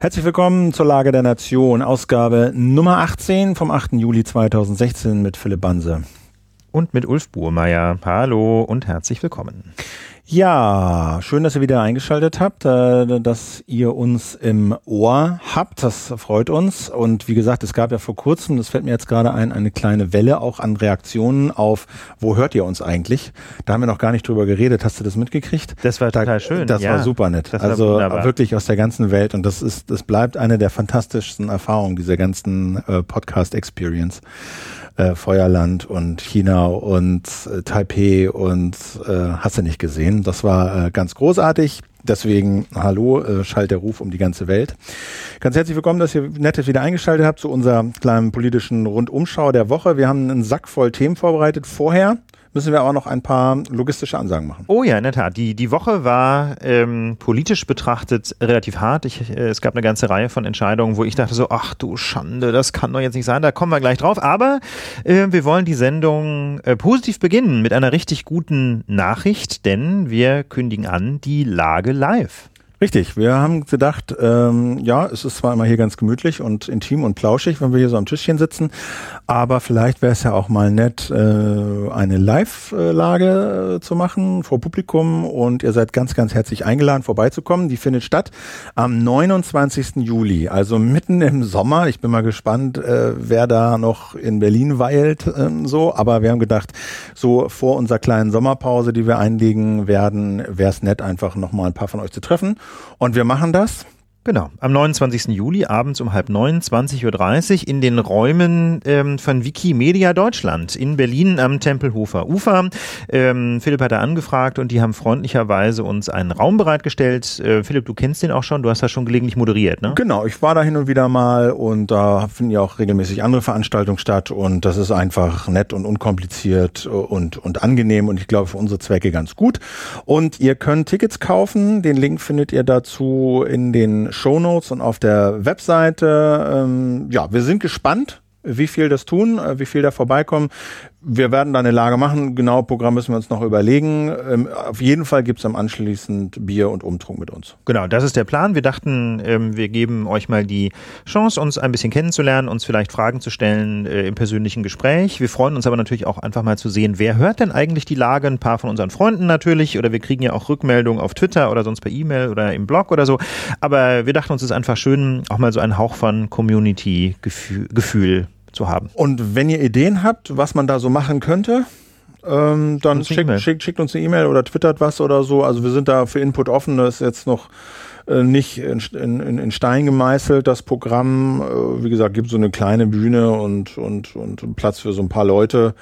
Herzlich willkommen zur Lage der Nation, Ausgabe Nummer 18 vom 8. Juli 2016 mit Philipp Banse. Und mit Ulf Burmeier. Hallo und herzlich willkommen. Ja, schön, dass ihr wieder eingeschaltet habt, äh, dass ihr uns im Ohr habt. Das freut uns. Und wie gesagt, es gab ja vor kurzem, das fällt mir jetzt gerade ein, eine kleine Welle auch an Reaktionen auf, wo hört ihr uns eigentlich? Da haben wir noch gar nicht drüber geredet. Hast du das mitgekriegt? Das war total schön. Das ja, war super nett. war also wunderbar. wirklich aus der ganzen Welt. Und das ist, das bleibt eine der fantastischsten Erfahrungen dieser ganzen äh, Podcast-Experience. Äh, Feuerland und China und äh, Taipei und äh, hast du nicht gesehen. Das war äh, ganz großartig. Deswegen, hallo, äh, schallt der Ruf um die ganze Welt. Ganz herzlich willkommen, dass ihr Nettes wieder eingeschaltet habt zu unserer kleinen politischen Rundumschau der Woche. Wir haben einen Sack voll Themen vorbereitet. Vorher müssen wir auch noch ein paar logistische Ansagen machen. Oh ja, in der Tat. Die, die Woche war ähm, politisch betrachtet relativ hart. Ich, äh, es gab eine ganze Reihe von Entscheidungen, wo ich dachte so, ach du Schande, das kann doch jetzt nicht sein. Da kommen wir gleich drauf. Aber äh, wir wollen die Sendung äh, positiv beginnen mit einer richtig guten Nachricht, denn wir kündigen an die Lage live. Richtig, wir haben gedacht, ähm, ja, es ist zwar immer hier ganz gemütlich und intim und plauschig, wenn wir hier so am Tischchen sitzen, aber vielleicht wäre es ja auch mal nett, äh, eine Live-Lage äh, zu machen vor Publikum und ihr seid ganz, ganz herzlich eingeladen, vorbeizukommen. Die findet statt am 29. Juli, also mitten im Sommer. Ich bin mal gespannt, äh, wer da noch in Berlin weilt, ähm, so, aber wir haben gedacht, so vor unserer kleinen Sommerpause, die wir einlegen werden, wäre es nett, einfach nochmal ein paar von euch zu treffen. Und wir machen das. Genau, am 29. Juli abends um halb neun, 20.30 Uhr in den Räumen ähm, von Wikimedia Deutschland in Berlin am Tempelhofer Ufer. Ähm, Philipp hat da angefragt und die haben freundlicherweise uns einen Raum bereitgestellt. Äh, Philipp, du kennst den auch schon, du hast da schon gelegentlich moderiert, ne? Genau, ich war da hin und wieder mal und da finden ja auch regelmäßig andere Veranstaltungen statt und das ist einfach nett und unkompliziert und, und angenehm und ich glaube für unsere Zwecke ganz gut. Und ihr könnt Tickets kaufen, den Link findet ihr dazu in den Shownotes und auf der Webseite. Ähm, ja, wir sind gespannt, wie viel das tun, äh, wie viel da vorbeikommen. Wir werden da eine Lage machen. Genau Programm müssen wir uns noch überlegen. Ähm, auf jeden Fall gibt es am anschließend Bier und Umtrunk mit uns. Genau, das ist der Plan. Wir dachten, ähm, wir geben euch mal die Chance, uns ein bisschen kennenzulernen, uns vielleicht Fragen zu stellen äh, im persönlichen Gespräch. Wir freuen uns aber natürlich auch einfach mal zu sehen, wer hört denn eigentlich die Lage? Ein paar von unseren Freunden natürlich oder wir kriegen ja auch Rückmeldungen auf Twitter oder sonst per E-Mail oder im Blog oder so. Aber wir dachten uns, es ist einfach schön, auch mal so einen Hauch von Community-Gefühl Gefühl zu haben. Und wenn ihr Ideen habt, was man da so machen könnte, ähm, dann schickt, E-Mail. schickt, schickt uns eine E-Mail oder twittert was oder so. Also wir sind da für Input offen. Das ist jetzt noch äh, nicht in, in, in Stein gemeißelt, das Programm. Äh, wie gesagt, gibt so eine kleine Bühne und, und, und Platz für so ein paar Leute.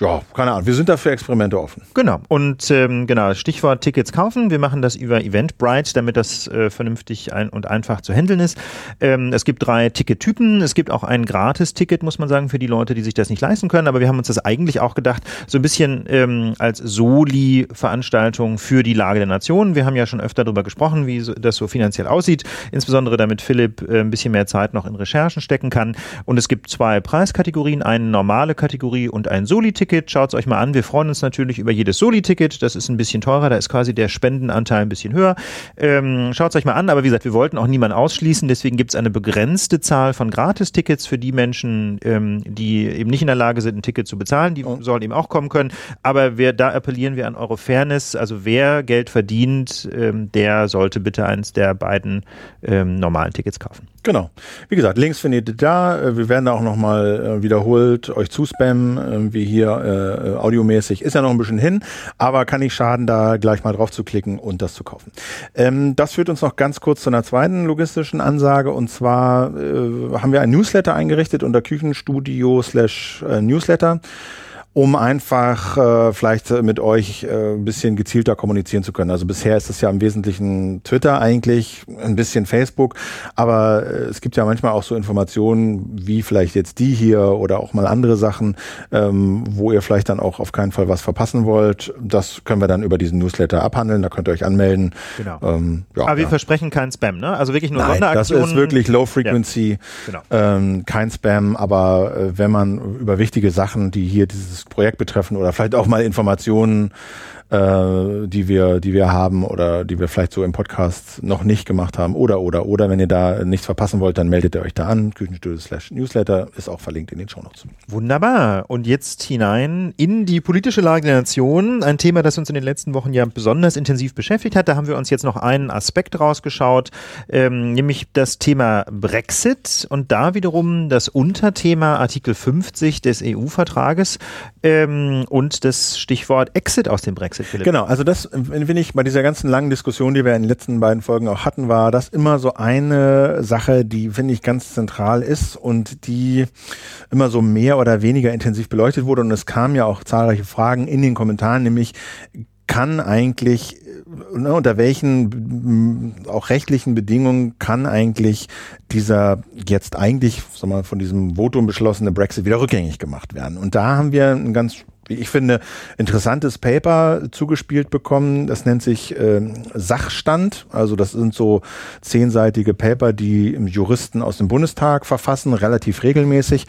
Ja, keine Ahnung. Wir sind da für Experimente offen. Genau. Und ähm, genau, Stichwort Tickets kaufen. Wir machen das über Eventbrite, damit das äh, vernünftig ein und einfach zu handeln ist. Ähm, es gibt drei Tickettypen. Es gibt auch ein Gratis-Ticket, muss man sagen, für die Leute, die sich das nicht leisten können. Aber wir haben uns das eigentlich auch gedacht, so ein bisschen ähm, als Soli-Veranstaltung für die Lage der Nation. Wir haben ja schon öfter darüber gesprochen, wie so, das so finanziell aussieht. Insbesondere damit Philipp äh, ein bisschen mehr Zeit noch in Recherchen stecken kann. Und es gibt zwei Preiskategorien, eine normale Kategorie und ein Soli-Ticket. Schaut es euch mal an. Wir freuen uns natürlich über jedes Soli-Ticket. Das ist ein bisschen teurer. Da ist quasi der Spendenanteil ein bisschen höher. Ähm, Schaut es euch mal an. Aber wie gesagt, wir wollten auch niemanden ausschließen. Deswegen gibt es eine begrenzte Zahl von Gratis-Tickets für die Menschen, ähm, die eben nicht in der Lage sind, ein Ticket zu bezahlen. Die sollen eben auch kommen können. Aber wir, da appellieren wir an eure Fairness. Also wer Geld verdient, ähm, der sollte bitte eins der beiden ähm, normalen Tickets kaufen. Genau. Wie gesagt, Links findet ihr da. Äh, Wir werden da auch nochmal äh, wiederholt euch zuspammen, wie hier äh, äh, audiomäßig. Ist ja noch ein bisschen hin, aber kann nicht schaden, da gleich mal drauf zu klicken und das zu kaufen. Ähm, das führt uns noch ganz kurz zu einer zweiten logistischen Ansage und zwar äh, haben wir ein Newsletter eingerichtet unter Küchenstudio slash äh, Newsletter um einfach äh, vielleicht äh, mit euch äh, ein bisschen gezielter kommunizieren zu können. Also bisher ist es ja im Wesentlichen Twitter eigentlich, ein bisschen Facebook, aber äh, es gibt ja manchmal auch so Informationen wie vielleicht jetzt die hier oder auch mal andere Sachen, ähm, wo ihr vielleicht dann auch auf keinen Fall was verpassen wollt. Das können wir dann über diesen Newsletter abhandeln, da könnt ihr euch anmelden. Genau. Ähm, ja, Aber wir ja. versprechen keinen Spam, ne? Also wirklich nur Nein, das Sonderaktionen. ist wirklich Low Frequency, Genau. ähm, kein Spam, aber äh, wenn man über wichtige Sachen, die hier dieses Projekt betreffen oder vielleicht auch mal Informationen äh, die wir, die wir haben oder die wir vielleicht so im Podcast noch nicht gemacht haben oder oder oder wenn ihr da nichts verpassen wollt, dann meldet ihr euch da an. Küchenstudio slash Newsletter ist auch verlinkt in den Shownotes. Wunderbar. Und jetzt hinein in die politische Lage der Nation. Ein Thema, das uns in den letzten Wochen ja besonders intensiv beschäftigt hat. Da haben wir uns jetzt noch einen Aspekt rausgeschaut, ähm, nämlich das Thema Brexit und da wiederum das Unterthema Artikel 50 des EU-Vertrages ähm, und das Stichwort Exit aus dem Brexit. Philipp. Genau, also das finde ich bei dieser ganzen langen Diskussion, die wir in den letzten beiden Folgen auch hatten, war das immer so eine Sache, die finde ich ganz zentral ist und die immer so mehr oder weniger intensiv beleuchtet wurde und es kamen ja auch zahlreiche Fragen in den Kommentaren, nämlich kann eigentlich, ne, unter welchen auch rechtlichen Bedingungen kann eigentlich dieser jetzt eigentlich, sag mal, von diesem Votum beschlossene Brexit wieder rückgängig gemacht werden? Und da haben wir ein ganz ich finde, interessantes Paper zugespielt bekommen. Das nennt sich äh, Sachstand. Also das sind so zehnseitige Paper, die Juristen aus dem Bundestag verfassen, relativ regelmäßig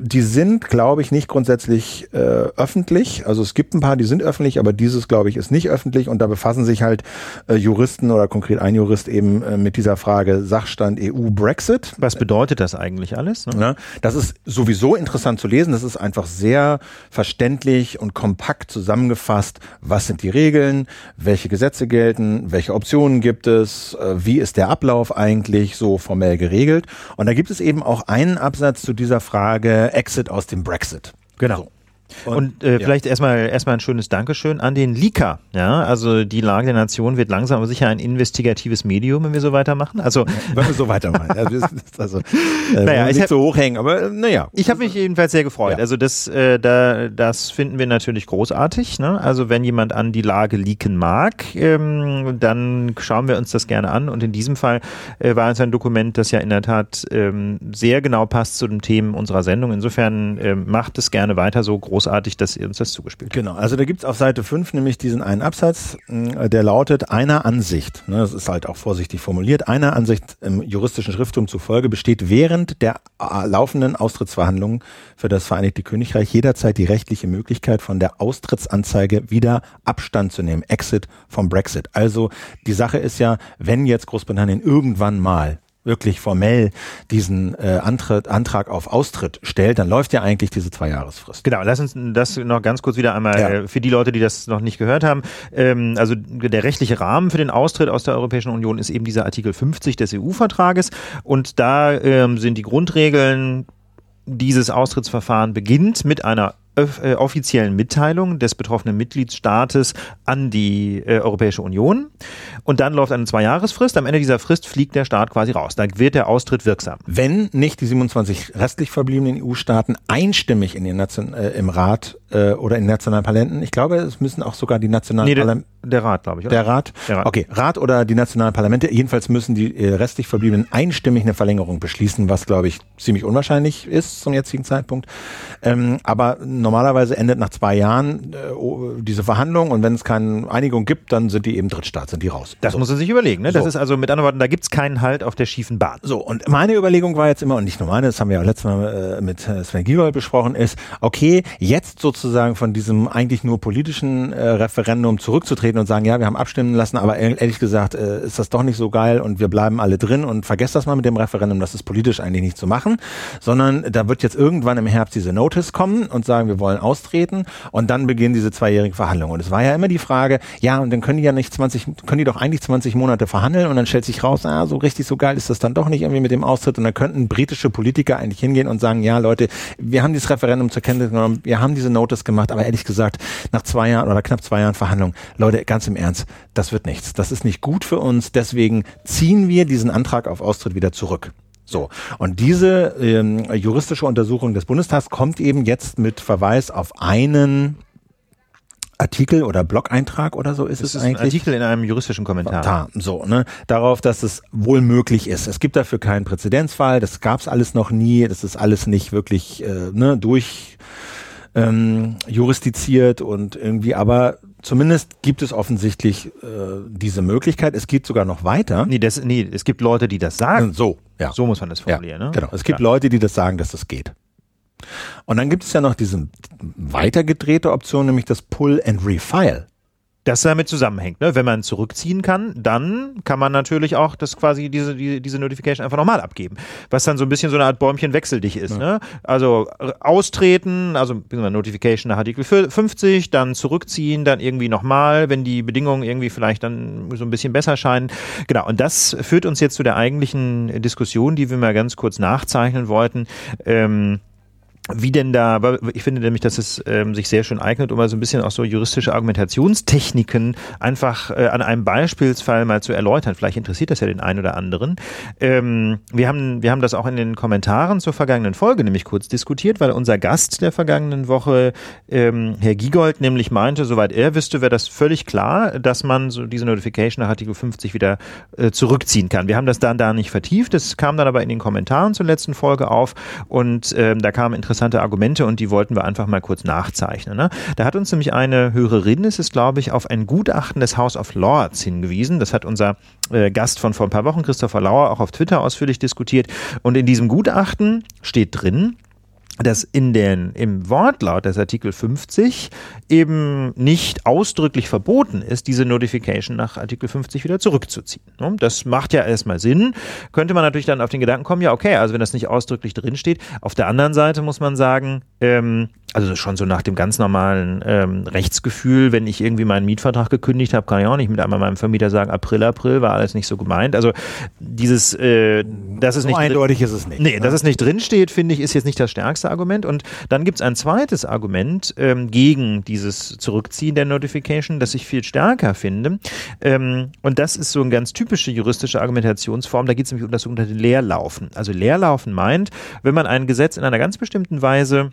die sind, glaube ich, nicht grundsätzlich äh, öffentlich. Also es gibt ein paar, die sind öffentlich, aber dieses, glaube ich, ist nicht öffentlich. Und da befassen sich halt äh, Juristen oder konkret ein Jurist eben äh, mit dieser Frage Sachstand EU-Brexit. Was bedeutet das eigentlich alles? Ne? Das ist sowieso interessant zu lesen. Das ist einfach sehr verständlich und kompakt zusammengefasst. Was sind die Regeln? Welche Gesetze gelten? Welche Optionen gibt es? Äh, wie ist der Ablauf eigentlich so formell geregelt? Und da gibt es eben auch einen Absatz zu dieser Frage, Exit aus dem Brexit. Genau. So. Und, und äh, ja. vielleicht erstmal erstmal ein schönes Dankeschön an den Leaker. Ja, also die Lage der Nation wird langsam aber sicher ein investigatives Medium, wenn wir so weitermachen. Also wenn wir so weitermachen. also, äh, naja, ich nicht hab, so hochhängen, aber äh, naja. Ich habe mich jedenfalls sehr gefreut. Ja. Also das äh, da das finden wir natürlich großartig. Ne? Also wenn jemand an die Lage leaken mag, ähm, dann schauen wir uns das gerne an. Und in diesem Fall äh, war es ein Dokument, das ja in der Tat ähm, sehr genau passt zu den Themen unserer Sendung. Insofern äh, macht es gerne weiter so groß großartig, dass ihr uns das zugespielt habt. Genau, also da gibt's auf Seite 5 nämlich diesen einen Absatz, äh, der lautet, einer Ansicht, ne, das ist halt auch vorsichtig formuliert, einer Ansicht im juristischen Schrifttum zufolge besteht während der äh, laufenden Austrittsverhandlungen für das Vereinigte Königreich jederzeit die rechtliche Möglichkeit, von der Austrittsanzeige wieder Abstand zu nehmen. Exit vom Brexit. Also die Sache ist ja, wenn jetzt Großbritannien irgendwann mal wirklich formell diesen äh, Antritt, Antrag auf Austritt stellt, dann läuft ja eigentlich diese Zweijahresfrist. Genau, lass uns das noch ganz kurz wieder einmal ja. äh, für die Leute, die das noch nicht gehört haben. Ähm, also der rechtliche Rahmen für den Austritt aus der Europäischen Union ist eben dieser Artikel 50 des EU-Vertrages und da ähm, sind die Grundregeln dieses Austrittsverfahren beginnt mit einer äh, offiziellen Mitteilung des betroffenen Mitgliedstaates an die äh, Europäische Union. Und dann läuft eine Zweijahresfrist. Am Ende dieser Frist fliegt der Staat quasi raus. Da wird der Austritt wirksam. Wenn nicht die 27 restlich verbliebenen EU-Staaten einstimmig in den Nation, äh, im Rat äh, oder in nationalen Parlamenten, ich glaube, es müssen auch sogar die nationalen nee, Parlamente. Der Rat, glaube ich. Oder? Der Rat? der Rat? Okay, Rat oder die nationalen Parlamente. Jedenfalls müssen die äh, restlich verbliebenen einstimmig eine Verlängerung beschließen, was, glaube ich, ziemlich unwahrscheinlich ist zum jetzigen Zeitpunkt. Ähm, aber normalerweise endet nach zwei Jahren äh, diese Verhandlung und wenn es keine Einigung gibt, dann sind die eben Drittstaat, sind die raus. Das so. muss man sich überlegen. Ne? Das so. ist also mit anderen Worten, da gibt es keinen Halt auf der schiefen Bahn. So, und meine Überlegung war jetzt immer, und nicht nur meine, das haben wir ja letztes Mal äh, mit äh, Sven Giegold besprochen, ist, okay, jetzt sozusagen von diesem eigentlich nur politischen äh, Referendum zurückzutreten und sagen, ja, wir haben abstimmen lassen, aber ehrlich gesagt äh, ist das doch nicht so geil und wir bleiben alle drin und vergesst das mal mit dem Referendum, das ist politisch eigentlich nicht zu machen, sondern da wird jetzt irgendwann im Herbst diese Notice kommen und sagen, wir wollen austreten und dann beginnen diese zweijährigen Verhandlungen. Und es war ja immer die Frage, ja, und dann können die ja nicht 20, können die doch eigentlich 20 Monate verhandeln und dann stellt sich raus, ah, so richtig so geil ist das dann doch nicht irgendwie mit dem Austritt und dann könnten britische Politiker eigentlich hingehen und sagen, ja, Leute, wir haben dieses Referendum zur Kenntnis genommen, wir haben diese Notice gemacht, aber ehrlich gesagt, nach zwei Jahren oder knapp zwei Jahren Verhandlung, Leute, ganz im Ernst, das wird nichts. Das ist nicht gut für uns, deswegen ziehen wir diesen Antrag auf Austritt wieder zurück. So, und diese ähm, juristische Untersuchung des Bundestags kommt eben jetzt mit Verweis auf einen Artikel oder Blog-Eintrag oder so ist es ist eigentlich. Ein Artikel in einem juristischen Kommentar. Da, so, ne? Darauf, dass es wohl möglich ist. Es gibt dafür keinen Präzedenzfall, das gab es alles noch nie, das ist alles nicht wirklich äh, ne, durch ähm, jurisdiziert und irgendwie, aber zumindest gibt es offensichtlich äh, diese Möglichkeit. Es geht sogar noch weiter. Nee, das, nee, es gibt Leute, die das sagen. So, ja. So muss man das formulieren. Ja, ne? Genau. Es gibt ja. Leute, die das sagen, dass das geht. Und dann gibt es ja noch diese weitergedrehte Option, nämlich das Pull and Refile. Das damit zusammenhängt. Ne? Wenn man zurückziehen kann, dann kann man natürlich auch das quasi diese, die, diese Notification einfach nochmal abgeben. Was dann so ein bisschen so eine Art Bäumchen wechseldig ist. Ja. Ne? Also äh, austreten, also Notification nach Artikel 50, dann zurückziehen, dann irgendwie nochmal, wenn die Bedingungen irgendwie vielleicht dann so ein bisschen besser scheinen. Genau, und das führt uns jetzt zu der eigentlichen Diskussion, die wir mal ganz kurz nachzeichnen wollten. Ähm, wie denn da, ich finde nämlich, dass es ähm, sich sehr schön eignet, um mal so ein bisschen auch so juristische Argumentationstechniken einfach äh, an einem Beispielsfall mal zu erläutern. Vielleicht interessiert das ja den einen oder anderen. Ähm, wir, haben, wir haben das auch in den Kommentaren zur vergangenen Folge nämlich kurz diskutiert, weil unser Gast der vergangenen Woche, ähm, Herr Giegold, nämlich meinte, soweit er wüsste, wäre das völlig klar, dass man so diese Notification nach Artikel 50 wieder äh, zurückziehen kann. Wir haben das dann da nicht vertieft, das kam dann aber in den Kommentaren zur letzten Folge auf und ähm, da kam interessant interessante Argumente und die wollten wir einfach mal kurz nachzeichnen. Ne? Da hat uns nämlich eine Hörerin, es ist glaube ich, auf ein Gutachten des House of Lords hingewiesen. Das hat unser äh, Gast von vor ein paar Wochen, Christopher Lauer, auch auf Twitter ausführlich diskutiert. Und in diesem Gutachten steht drin, dass in den, im Wortlaut des Artikel 50 eben nicht ausdrücklich verboten ist, diese Notification nach Artikel 50 wieder zurückzuziehen. Ne? Das macht ja erstmal Sinn. Könnte man natürlich dann auf den Gedanken kommen, ja, okay, also wenn das nicht ausdrücklich drinsteht. Auf der anderen Seite muss man sagen, ähm, also schon so nach dem ganz normalen ähm, Rechtsgefühl, wenn ich irgendwie meinen Mietvertrag gekündigt habe, kann ich auch nicht mit einmal meinem Vermieter sagen, April, April war alles nicht so gemeint. Also dieses, äh, das ist so nicht eindeutig ist es nicht. Nee, ne? dass es nicht drinsteht, finde ich, ist jetzt nicht das stärkste Argument. Und dann gibt es ein zweites Argument ähm, gegen dieses Zurückziehen der Notification, das ich viel stärker finde. Ähm, und das ist so eine ganz typische juristische Argumentationsform. Da geht es nämlich um das sogenannte Leerlaufen. Also Leerlaufen meint, wenn man ein Gesetz in einer ganz bestimmten Weise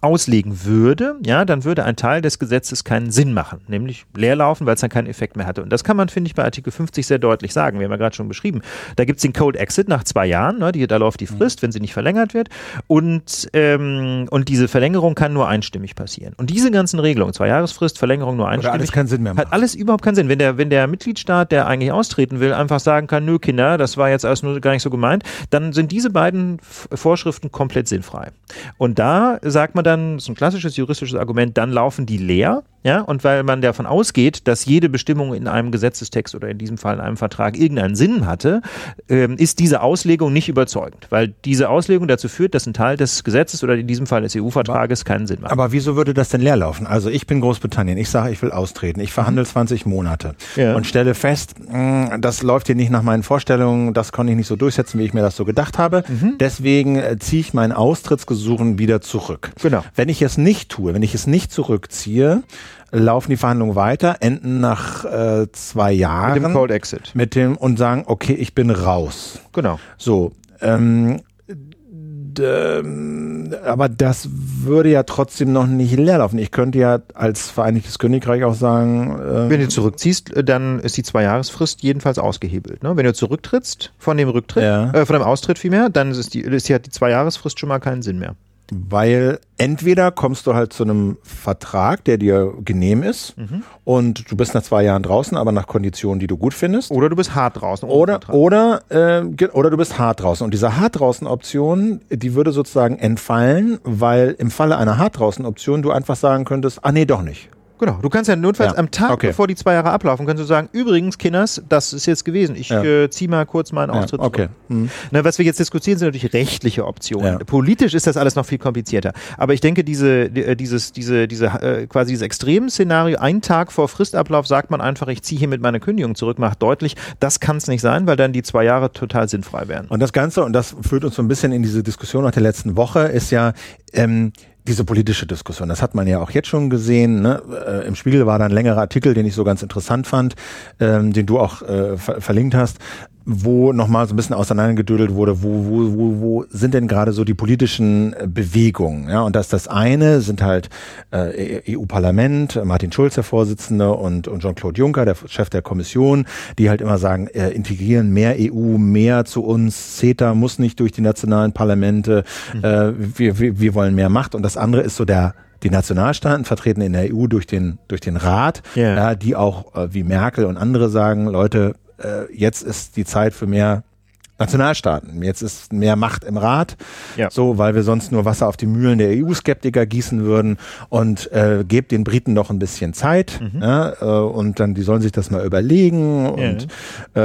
auslegen würde, ja, dann würde ein Teil des Gesetzes keinen Sinn machen, nämlich leerlaufen, weil es dann keinen Effekt mehr hatte. Und das kann man, finde ich, bei Artikel 50 sehr deutlich sagen. Wir haben ja gerade schon beschrieben. Da gibt es den Code Exit nach zwei Jahren, ne, die, da läuft die Frist, wenn sie nicht verlängert wird. Und, ähm, und diese Verlängerung kann nur einstimmig passieren. Und diese ganzen Regelungen, zwei Jahresfrist, Verlängerung nur einstimmig, alles keinen Sinn mehr machen. hat alles überhaupt keinen Sinn. Wenn der, wenn der Mitgliedstaat, der eigentlich austreten will, einfach sagen kann, nö, Kinder, das war jetzt alles nur gar nicht so gemeint, dann sind diese beiden Vorschriften komplett sinnfrei. Und da sagt man dann, das ist ein klassisches juristisches Argument, dann laufen die leer ja, und weil man davon ausgeht, dass jede Bestimmung in einem Gesetzestext oder in diesem Fall in einem Vertrag irgendeinen Sinn hatte, ähm, ist diese Auslegung nicht überzeugend, weil diese Auslegung dazu führt, dass ein Teil des Gesetzes oder in diesem Fall des EU-Vertrages keinen Sinn macht. Aber wieso würde das denn leer laufen? Also ich bin Großbritannien, ich sage, ich will austreten, ich verhandle mhm. 20 Monate ja. und stelle fest, mh, mm, das läuft hier nicht nach meinen Vorstellungen, das konnte ich nicht so durchsetzen, wie ich mir das so gedacht habe. Mhm. Deswegen äh, ziehe ich mein Austrittsgesuchen wieder zurück. Genau. Wenn ich es nicht tue, wenn ich es nicht zurückziehe, laufen die Verhandlungen weiter, enden nach äh, zwei Jahren. Mit dem Cold Exit. Mit dem und sagen, okay, ich bin raus. Genau. So. Ähm, aber das würde ja trotzdem noch nicht leer laufen. Ich könnte ja als Vereinigtes Königreich auch sagen. Ähm, Wenn du zurückziehst, äh, dann ist die Zweijahresfrist jedenfalls ausgehebelt. Ne? Wenn du zurücktrittst von dem Rücktritt, ja. äh, von dem Austritt vielmehr, dann ist die, ist die, die Zweijahresfrist schon mal keinen Sinn mehr. Weil entweder kommst du halt zu einem Vertrag, der dir genehm ist mhm. und du bist nach zwei Jahren draußen, aber nach Konditionen, die du gut findest. Oder du bist hart draußen. Oder, oder, äh, oder du bist hart draußen. Und diese hart draußen Option, die würde sozusagen entfallen, weil im Falle einer hart draußen Option du einfach sagen könntest, ah nee, doch nicht. Genau, du kannst ja notfalls ja. am Tag, okay. bevor die zwei Jahre ablaufen, kannst du sagen, übrigens, Kinders, das ist jetzt gewesen. Ich ja. äh, ziehe mal kurz meinen Austritt ja, okay. Mhm. Na, was wir jetzt diskutieren, sind natürlich rechtliche Optionen. Politisch ist das alles noch viel komplizierter. Aber ich denke, diese, äh, dieses, diese, diese, äh, quasi dieses Extremszenario, einen Tag vor Fristablauf sagt man einfach, ich ziehe hier mit meiner Kündigung zurück, macht deutlich, das kann es nicht sein, weil dann die zwei Jahre total sinnfrei wären. Und das Ganze, und das führt uns so ein bisschen in diese Diskussion nach der letzten Woche, ist ja, ähm, diese politische Diskussion, das hat man ja auch jetzt schon gesehen. Ne? Äh, Im Spiegel war da ein längerer Artikel, den ich so ganz interessant fand, ähm, den du auch äh, ver verlinkt hast, wo nochmal so ein bisschen auseinandergedödelt wurde, wo, wo, wo, wo sind denn gerade so die politischen äh, Bewegungen? Ja, und das das eine sind halt äh, EU-Parlament, Martin Schulz, der Vorsitzende, und, und Jean-Claude Juncker, der Chef der Kommission, die halt immer sagen, äh, integrieren mehr EU, mehr zu uns, CETA muss nicht durch die nationalen Parlamente, mhm. äh, wir, wir, wir wollen mehr Macht. Und das andere ist so der die Nationalstaaten vertreten in der EU durch den durch den Rat, yeah. ja, die auch äh, wie Merkel und andere sagen, Leute, äh, jetzt ist die Zeit für mehr Nationalstaaten. Jetzt ist mehr Macht im Rat, Ja. so, weil wir sonst nur Wasser auf die Mühlen der EU-Skeptiker gießen würden. Und äh, gebt den Briten noch ein bisschen Zeit ja, äh, und dann die sollen sich das mal überlegen. Und äh,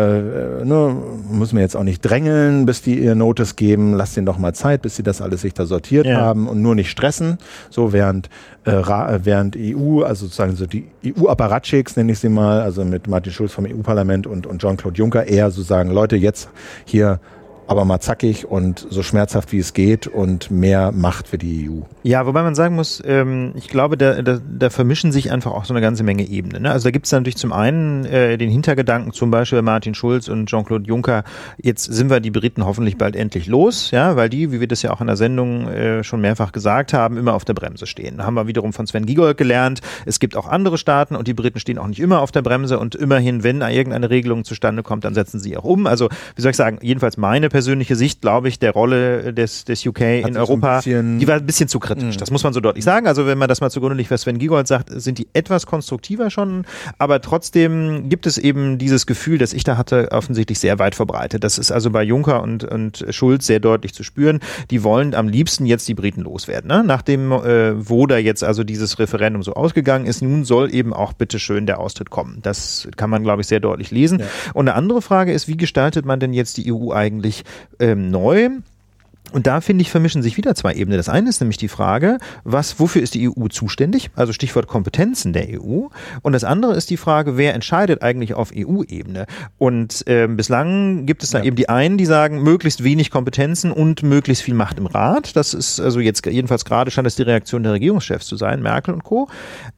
äh, ne, müssen wir jetzt auch nicht drängeln, bis die ihr Notice geben, lasst ihnen doch mal Zeit, bis sie das alles sich da sortiert Ja. haben und nur nicht stressen, so während äh, äh, während EU, also sozusagen so die EU-Apparatschicks, nenne ich sie mal, also mit Martin Schulz vom EU-Parlament und, und Jean-Claude Juncker eher so sagen, Leute, jetzt hier aber mal zackig und so schmerzhaft wie es geht und mehr Macht für die EU. Ja, wobei man sagen muss, ähm, ich glaube, da, da, da vermischen sich einfach auch so eine ganze Menge Ebenen. Ne? Also da gibt es natürlich zum einen äh, den Hintergedanken, zum Beispiel Martin Schulz und Jean-Claude Juncker, jetzt sind wir die Briten hoffentlich bald endlich los, ja, weil die, wie wir das ja auch in der Sendung äh, schon mehrfach gesagt haben, immer auf der Bremse stehen. Da haben wir wiederum von Sven Giegold gelernt, es gibt auch andere Staaten und die Briten stehen auch nicht immer auf der Bremse und immerhin, wenn irgendeine Regelung zustande kommt, dann setzen sie auch um. Also, wie soll ich sagen, jedenfalls meine persönliche Sicht, glaube ich, der Rolle des, des UK in so ein Europa, die war ein bisschen zu kritisch. Das muss man so deutlich sagen. Also wenn man das mal zugrunde liegt, was Sven Giegold sagt, sind die etwas konstruktiver schon, aber trotzdem gibt es eben dieses Gefühl, das ich da hatte, offensichtlich sehr weit verbreitet. Das ist also bei Juncker und, und Schulz sehr deutlich zu spüren. Die wollen am liebsten jetzt die Briten loswerden. Ne? Nachdem, äh, wo da jetzt also dieses Referendum so ausgegangen ist, nun soll eben auch bitteschön der Austritt kommen. Das kann man, glaube ich, sehr deutlich lesen. Und eine andere Frage ist, wie gestaltet man denn jetzt die EU eigentlich ähm, neu? Und da finde ich, vermischen sich wieder zwei Ebenen. Das eine ist nämlich die Frage, was, wofür ist die EU zuständig? Also Stichwort Kompetenzen der EU. Und das andere ist die Frage, wer entscheidet eigentlich auf EU-Ebene? Und ähm, bislang gibt es da eben die einen, die sagen, möglichst wenig Kompetenzen und möglichst viel Macht im Rat. Das ist also jetzt jedenfalls gerade scheint das die Reaktion der Regierungschefs zu sein, Merkel und Co.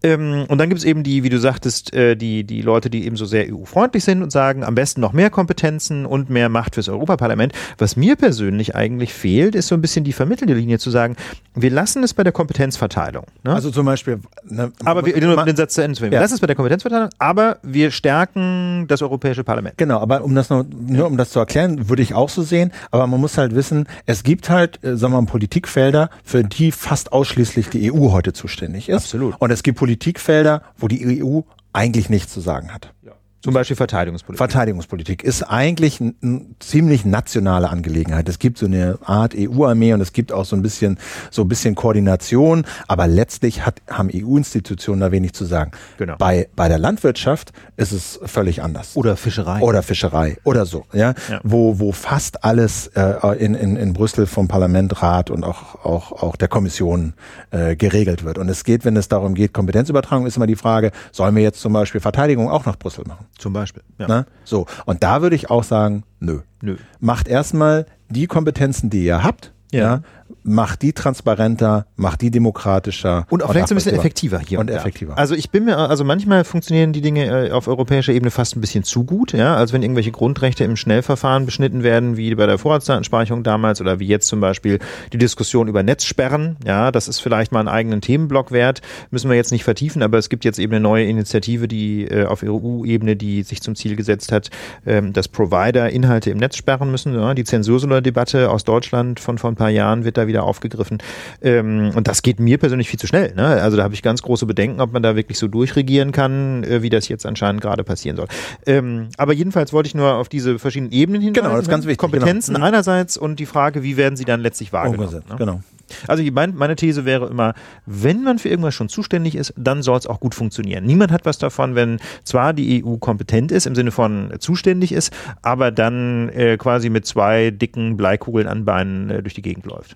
Ähm, und dann gibt es eben die, wie du sagtest, äh, die, die Leute, die eben so sehr EU-freundlich sind und sagen, am besten noch mehr Kompetenzen und mehr Macht fürs Europaparlament. Was mir persönlich eigentlich fehlt, ist so ein bisschen die vermittelnde Linie zu sagen, wir lassen es bei der Kompetenzverteilung. Ne? Also zum Beispiel. Ne, aber wir, um den Satz zu Ende zu bringen. Wir Ja. lassen es bei der Kompetenzverteilung, aber wir stärken das Europäische Parlament. Genau, aber um das noch, nur um das zu erklären, würde ich auch so sehen. Aber man muss halt wissen, es gibt halt, äh, sagen wir mal, Politikfelder, für die fast ausschließlich die EU heute zuständig ist. Absolut. Und es gibt Politikfelder, wo die EU eigentlich nichts zu sagen hat. Zum Beispiel Verteidigungspolitik. Verteidigungspolitik ist eigentlich eine ziemlich nationale Angelegenheit. Es gibt so eine Art EU-Armee und es gibt auch so ein bisschen so ein bisschen Koordination, aber letztlich hat, haben EU-Institutionen da wenig zu sagen. Genau. Bei bei der Landwirtschaft ist es völlig anders. Oder Fischerei. Oder Fischerei oder so, ja, Ja. wo wo fast alles äh, in, in in Brüssel vom Parlament, Rat und auch auch auch der Kommission äh, geregelt wird. Und es geht, wenn es darum geht, Kompetenzübertragung, ist immer die Frage: Sollen wir jetzt zum Beispiel Verteidigung auch nach Brüssel machen? Zum Beispiel. Ja. Ne? So. Und da würde ich auch sagen, nö. Nö. Macht erstmal die Kompetenzen, die ihr habt. Ja. Ja. Macht die transparenter, macht die demokratischer. Und auch vielleicht so ein bisschen effektiver hier Und da. effektiver. Also ich bin mir, also manchmal funktionieren die Dinge äh, auf europäischer Ebene fast ein bisschen zu gut, ja. Also wenn irgendwelche Grundrechte im Schnellverfahren beschnitten werden, wie bei der Vorratsdatenspeicherung damals oder wie jetzt zum Beispiel die Diskussion über Netzsperren, ja, das ist vielleicht mal einen eigenen Themenblock wert, müssen wir jetzt nicht vertiefen, aber es gibt jetzt eben eine neue Initiative, die äh, auf EU-Ebene, die sich zum Ziel gesetzt hat, ähm, dass Provider Inhalte im Netz sperren müssen. Ja. Die Zensurdebatte aus Deutschland von vor ein paar Jahren wird da wieder aufgegriffen. Ähm, und das geht mir persönlich viel zu schnell. Ne? Also da habe ich ganz große Bedenken, ob man da wirklich so durchregieren kann, äh, wie das jetzt anscheinend gerade passieren soll. Ähm, aber jedenfalls wollte ich nur auf diese verschiedenen Ebenen hinweisen. Genau, das ist ganz wichtig, Kompetenzen genau. Mhm. einerseits und die Frage, wie werden sie dann letztlich wahrgenommen. Ne? Genau. Also mein, meine These wäre immer, wenn man für irgendwas schon zuständig ist, dann soll es auch gut funktionieren. Niemand hat was davon, wenn zwar die EU kompetent ist, im Sinne von zuständig ist, aber dann äh, quasi mit zwei dicken Bleikugeln an Beinen äh, durch die Gegend läuft.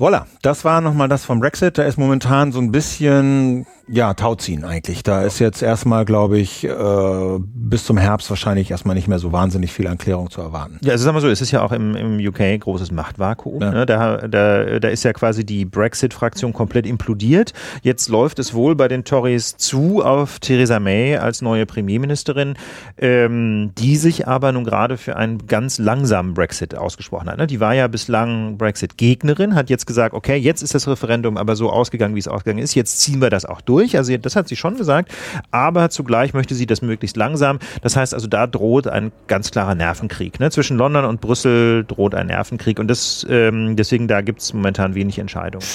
Voilà, das war nochmal das vom Brexit. Da ist momentan so ein bisschen, ja, Tauziehen eigentlich. Da ist jetzt erstmal, glaube ich, äh, bis zum Herbst wahrscheinlich erstmal nicht mehr so wahnsinnig viel an Klärung zu erwarten. Ja, also sagen wir so, es ist ja auch im, im UK großes Machtvakuum. Ja. Ne? Da, da, da ist ja quasi die Brexit-Fraktion komplett implodiert. Jetzt läuft es wohl bei den Tories zu auf Theresa May als neue Premierministerin, ähm, die sich aber nun gerade für einen ganz langsamen Brexit ausgesprochen hat. Ne? Die war ja bislang Brexit-Gegnerin, hat jetzt gesagt, okay, jetzt ist das Referendum aber so ausgegangen, wie es ausgegangen ist. Jetzt ziehen wir das auch durch. Also das hat sie schon gesagt, aber zugleich möchte sie das möglichst langsam. Das heißt also, da droht ein ganz klarer Nervenkrieg. Ne? Zwischen London und Brüssel droht ein Nervenkrieg und das, ähm, deswegen da gibt es momentan wenig Entscheidungen.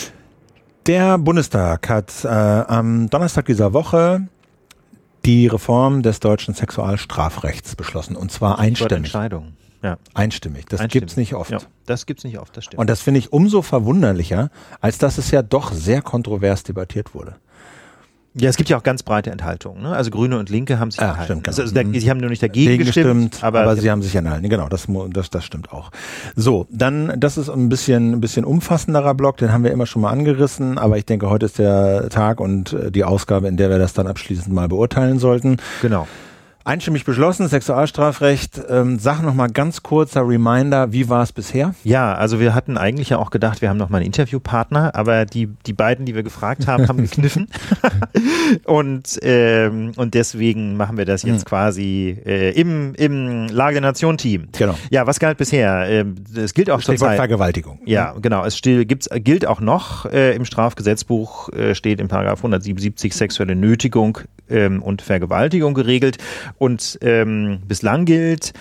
Der Bundestag hat äh, am Donnerstag dieser Woche die Reform des deutschen Sexualstrafrechts beschlossen und zwar einstimmig. Entscheidungen. Ja. Einstimmig. Das gibt es nicht oft. Ja, das gibt es nicht oft, das stimmt. Und das finde ich umso verwunderlicher, als dass es ja doch sehr kontrovers debattiert wurde. Ja, es gibt ja auch ganz breite Enthaltungen. Ne? Also Grüne und Linke haben sich ah, enthalten. Stimmt, genau. also, also, sie haben nur nicht dagegen Gegen gestimmt, gestimmt aber, aber sie haben sich enthalten. Genau, das, das, das stimmt auch. So, dann, das ist ein bisschen, ein bisschen umfassenderer Block, den haben wir immer schon mal angerissen, aber ich denke, heute ist der Tag und äh, die Ausgabe, in der wir das dann abschließend mal beurteilen sollten. Genau. Einstimmig beschlossen, Sexualstrafrecht. Ähm, sag noch mal ganz kurzer Reminder, wie war es bisher? Ja, also wir hatten eigentlich ja auch gedacht, wir haben noch mal einen Interviewpartner, aber die, die beiden, die wir gefragt haben, haben gekniffen. und, ähm, und deswegen machen wir das jetzt mhm. quasi äh, im, im Lage der Nation Team. Genau. Ja, was galt bisher? Ähm, es gilt auch zur Zeit. Vergewaltigung. Ja, genau. Es still, gibt's, gilt auch noch äh, im Strafgesetzbuch, äh, steht im Paragraph 177 sexuelle Nötigung ähm, und Vergewaltigung geregelt. Und ähm, bislang gilt,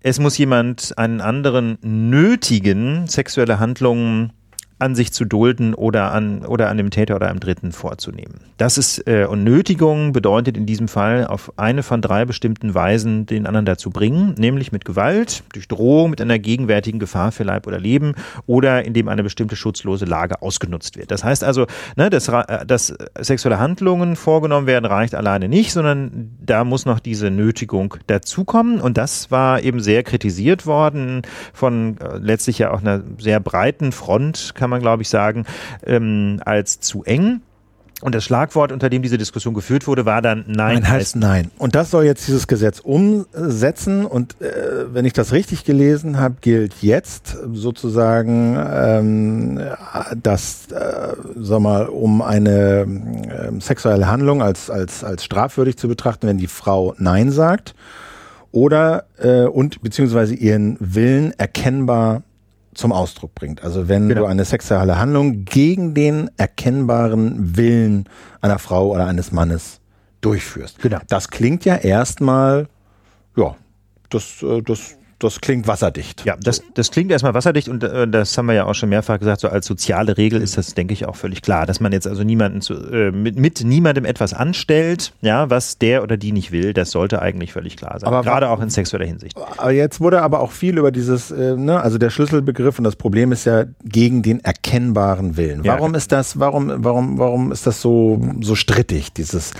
es muss jemand einen anderen nötigen, sexuelle Handlungen an sich zu dulden oder an, oder an dem Täter oder einem Dritten vorzunehmen. Das ist, äh, und Nötigung bedeutet in diesem Fall auf eine von drei bestimmten Weisen den anderen dazu bringen, nämlich mit Gewalt, durch Drohung, mit einer gegenwärtigen Gefahr für Leib oder Leben oder indem eine bestimmte schutzlose Lage ausgenutzt wird. Das heißt also, ne, dass, äh, dass sexuelle Handlungen vorgenommen werden, reicht alleine nicht, sondern da muss noch diese Nötigung dazukommen und das war eben sehr kritisiert worden von äh, letztlich ja auch einer sehr breiten Front, kann man glaube ich sagen, ähm, als zu eng. Und das Schlagwort, unter dem diese Diskussion geführt wurde, war dann Nein. Nein heißt Nein. Und das soll jetzt dieses Gesetz umsetzen. Und äh, wenn ich das richtig gelesen habe, gilt jetzt sozusagen, ähm, dass, äh, sag mal, um eine äh, sexuelle Handlung als, als, als strafwürdig zu betrachten, wenn die Frau Nein sagt oder äh, und beziehungsweise ihren Willen erkennbar zum Ausdruck bringt. Also wenn genau. du eine sexuelle Handlung gegen den erkennbaren Willen einer Frau oder eines Mannes durchführst. Genau. Das klingt ja erstmal, ja, das, äh, das das klingt wasserdicht. Ja, das, das klingt erstmal wasserdicht und äh, das haben wir ja auch schon mehrfach gesagt, so als soziale Regel ist das, denke ich, auch völlig klar, dass man jetzt also niemanden zu, äh, mit, mit niemandem etwas anstellt, ja, was der oder die nicht will, das sollte eigentlich völlig klar sein. Aber gerade auch in sexueller Hinsicht. Aber jetzt wurde aber auch viel über dieses, äh, ne, also der Schlüsselbegriff und das Problem ist ja gegen den erkennbaren Willen. Warum ja. ist das, warum, warum, warum ist das so, so strittig, dieses,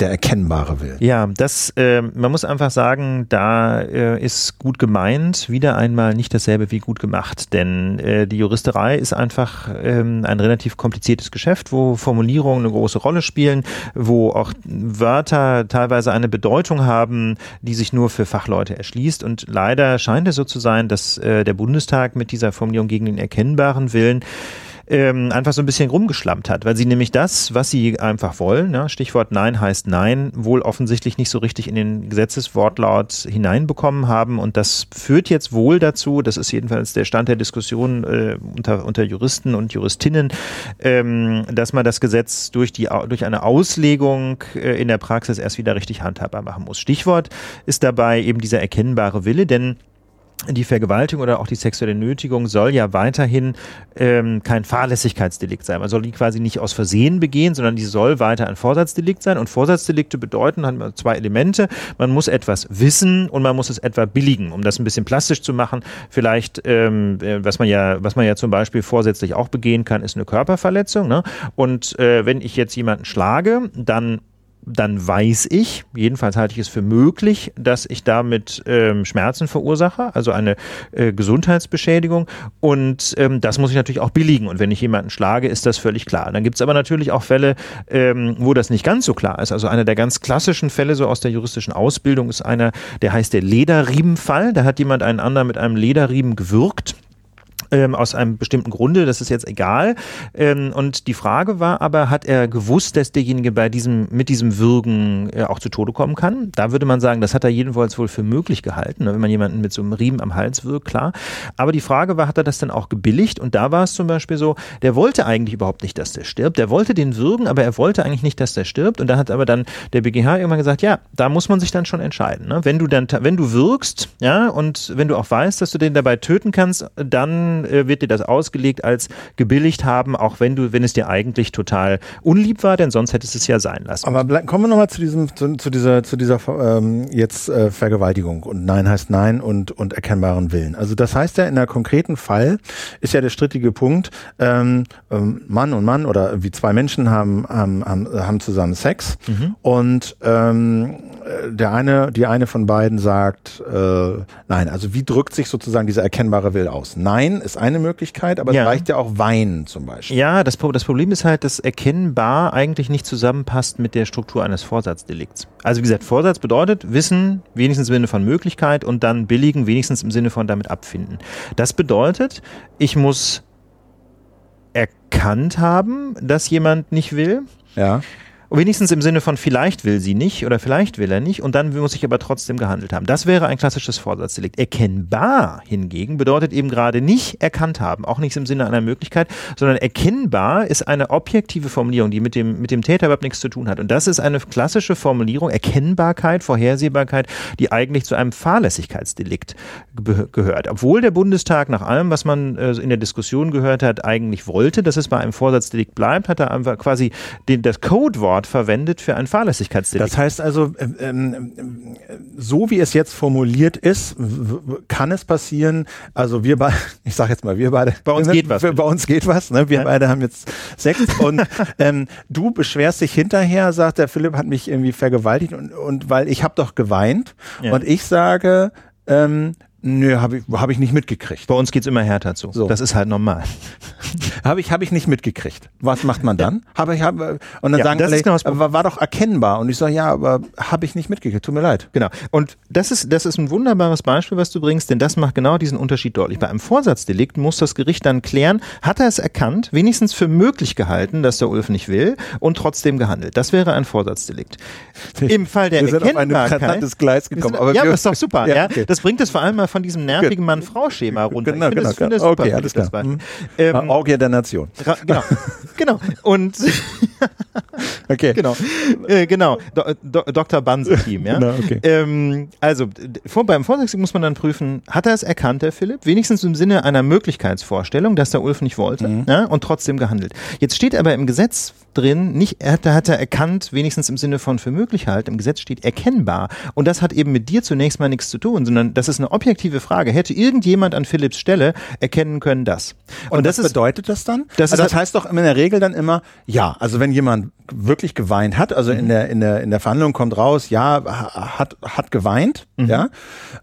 der erkennbare Willen? Ja, das, äh, man muss einfach sagen, da äh, ist gut gemacht gemeint, wieder einmal nicht dasselbe wie gut gemacht. Denn äh, die Juristerei ist einfach ähm, ein relativ kompliziertes Geschäft, wo Formulierungen eine große Rolle spielen, wo auch Wörter teilweise eine Bedeutung haben, die sich nur für Fachleute erschließt. Und leider scheint es so zu sein, dass äh, der Bundestag mit dieser Formulierung gegen den erkennbaren Willen ähm, einfach so ein bisschen rumgeschlampt hat, weil sie nämlich das, was sie einfach wollen, ne, Stichwort Nein heißt Nein, wohl offensichtlich nicht so richtig in den Gesetzeswortlaut hineinbekommen haben. Und das führt jetzt wohl dazu, das ist jedenfalls der Stand der Diskussion äh, unter, unter Juristen und Juristinnen, ähm, dass man das Gesetz durch, die, durch eine Auslegung äh, in der Praxis erst wieder richtig handhabbar machen muss. Stichwort ist dabei eben dieser erkennbare Wille, denn die Vergewaltigung oder auch die sexuelle Nötigung soll ja weiterhin ähm, kein Fahrlässigkeitsdelikt sein. Man soll die quasi nicht aus Versehen begehen, sondern die soll weiter ein Vorsatzdelikt sein. Und Vorsatzdelikte bedeuten haben zwei Elemente. Man muss etwas wissen und man muss es etwa billigen, um das ein bisschen plastisch zu machen. Vielleicht, ähm, äh, was man ja, was man ja zum Beispiel vorsätzlich auch begehen kann, ist eine Körperverletzung. Ne? Und äh, wenn ich jetzt jemanden schlage, dann dann weiß ich, jedenfalls halte ich es für möglich, dass ich damit ähm, Schmerzen verursache, also eine äh, Gesundheitsbeschädigung. Und ähm, das muss ich natürlich auch billigen. Und wenn ich jemanden schlage, ist das völlig klar. Dann gibt es aber natürlich auch Fälle, ähm, wo das nicht ganz so klar ist. Also einer der ganz klassischen Fälle so aus der juristischen Ausbildung ist einer, der heißt der Lederriemenfall. Da hat jemand einen anderen mit einem Lederriemen gewürgt ähm, aus einem bestimmten Grunde, das ist jetzt egal. Ähm, und die Frage war aber, hat er gewusst, dass derjenige bei diesem, mit diesem Würgen äh, auch zu Tode kommen kann? Da würde man sagen, das hat er jedenfalls wohl für möglich gehalten, ne? wenn man jemanden mit so einem Riemen am Hals wirkt, klar. Aber die Frage war, hat er das dann auch gebilligt? Und da war es zum Beispiel so, der wollte eigentlich überhaupt nicht, dass der stirbt. Der wollte den würgen, aber er wollte eigentlich nicht, dass der stirbt. Und da hat aber dann der BGH irgendwann gesagt, ja, da muss man sich dann schon entscheiden. Ne? Wenn du dann, wenn du wirkst, ja, und wenn du auch weißt, dass du den dabei töten kannst, dann äh, wird dir das ausgelegt als gebilligt haben, auch wenn du, wenn es dir eigentlich total unlieb war, denn sonst hättest du es ja sein lassen. Aber bleib, kommen wir nochmal zu diesem, zu, zu dieser, zu dieser ähm, jetzt äh, Vergewaltigung und Nein heißt Nein und, und erkennbaren Willen. Also das heißt ja in der konkreten Fall ist ja der strittige Punkt, ähm, ähm, Mann und Mann oder wie zwei Menschen haben, haben, haben, haben zusammen Sex mhm. und ähm, der eine, die eine von beiden sagt, äh, nein, also wie drückt sich sozusagen dieser erkennbare Will aus? Nein ist eine Möglichkeit, aber ja. es reicht ja auch Weinen zum Beispiel. Ja, das, das Problem ist halt, dass erkennbar eigentlich nicht zusammenpasst mit der Struktur eines Vorsatzdelikts. Also wie gesagt, Vorsatz bedeutet Wissen, wenigstens im Sinne von Möglichkeit und dann billigen, wenigstens im Sinne von damit abfinden. Das bedeutet, ich muss erkannt haben, dass jemand nicht will. Ja. Wenigstens im Sinne von vielleicht will sie nicht oder vielleicht will er nicht und dann muss ich aber trotzdem gehandelt haben. Das wäre ein klassisches Vorsatzdelikt. Erkennbar hingegen bedeutet eben gerade nicht erkannt haben, auch nicht im Sinne einer Möglichkeit, sondern erkennbar ist eine objektive Formulierung, die mit dem, mit dem Täter überhaupt nichts zu tun hat. Und das ist eine klassische Formulierung, Erkennbarkeit, Vorhersehbarkeit, die eigentlich zu einem Fahrlässigkeitsdelikt gehört. Obwohl der Bundestag nach allem, was man äh, in der Diskussion gehört hat, eigentlich wollte, dass es bei einem Vorsatzdelikt bleibt, hat er einfach quasi den, das Codewort Wort verwendet für ein Fahrlässigkeitsdelikt. Das heißt also, ähm, ähm, so wie es jetzt formuliert ist, kann es passieren, also wir beide, ich sage jetzt mal, wir beide. Bei uns geht was. Bei uns geht was, ne? wir ja. beide haben jetzt Sex und ähm, du beschwerst dich hinterher, sagt der Philipp hat mich irgendwie vergewaltigt und, und weil ich habe doch geweint ja. und ich sage, ähm, Nö, habe ich, hab ich nicht mitgekriegt. Bei uns geht's immer härter zu. So. Das ist halt normal. habe ich, hab ich nicht mitgekriegt. Was macht man dann? Ja. Habe ich, hab, und dann ja, sagen alle, genau war, war doch erkennbar. Und ich sage, ja, aber habe ich nicht mitgekriegt. Tut mir leid. Genau. Und das ist, das ist ein wunderbares Beispiel, was du bringst, denn das macht genau diesen Unterschied deutlich. Bei einem Vorsatzdelikt muss das Gericht dann klären, hat er es erkannt, wenigstens für möglich gehalten, dass der Ulf nicht will und trotzdem gehandelt. Das wäre ein Vorsatzdelikt. Im Fall der wir sind Erkennbarkeit. Auf ein Gleis gekommen. Sind, aber ja, aber ist doch super. ja, okay. Das bringt es vor allem mal von diesem nervigen Mann-Frau-Schema runter. Genau, ich finde genau, das, super. Okay, alles klar. Mhm. Ähm, Orgie der Nation. Genau, genau. Und okay. genau, äh, genau. Do, Do, Dr. Banse-Team, ja. Genau, okay. Ähm, also vor, beim Vorsätzlichen muss man dann prüfen, hat er es erkannt, der Philipp? Wenigstens im Sinne einer Möglichkeitsvorstellung, dass der Ulf nicht wollte mhm. ja, und trotzdem gehandelt. Jetzt steht aber im Gesetz drin, nicht, er hat, hat er erkannt, wenigstens im Sinne von für möglich halt, im Gesetz steht erkennbar. Und das hat eben mit dir zunächst mal nichts zu tun, sondern das ist eine objektive Frage. Hätte irgendjemand an Philipps Stelle erkennen können das? Und, Und das was ist, bedeutet das dann? Das, also das heißt doch in der Regel dann immer, ja, also wenn jemand wirklich geweint hat, also mhm. in der, in der, in der Verhandlung kommt raus, ja, hat, hat geweint, mhm. ja,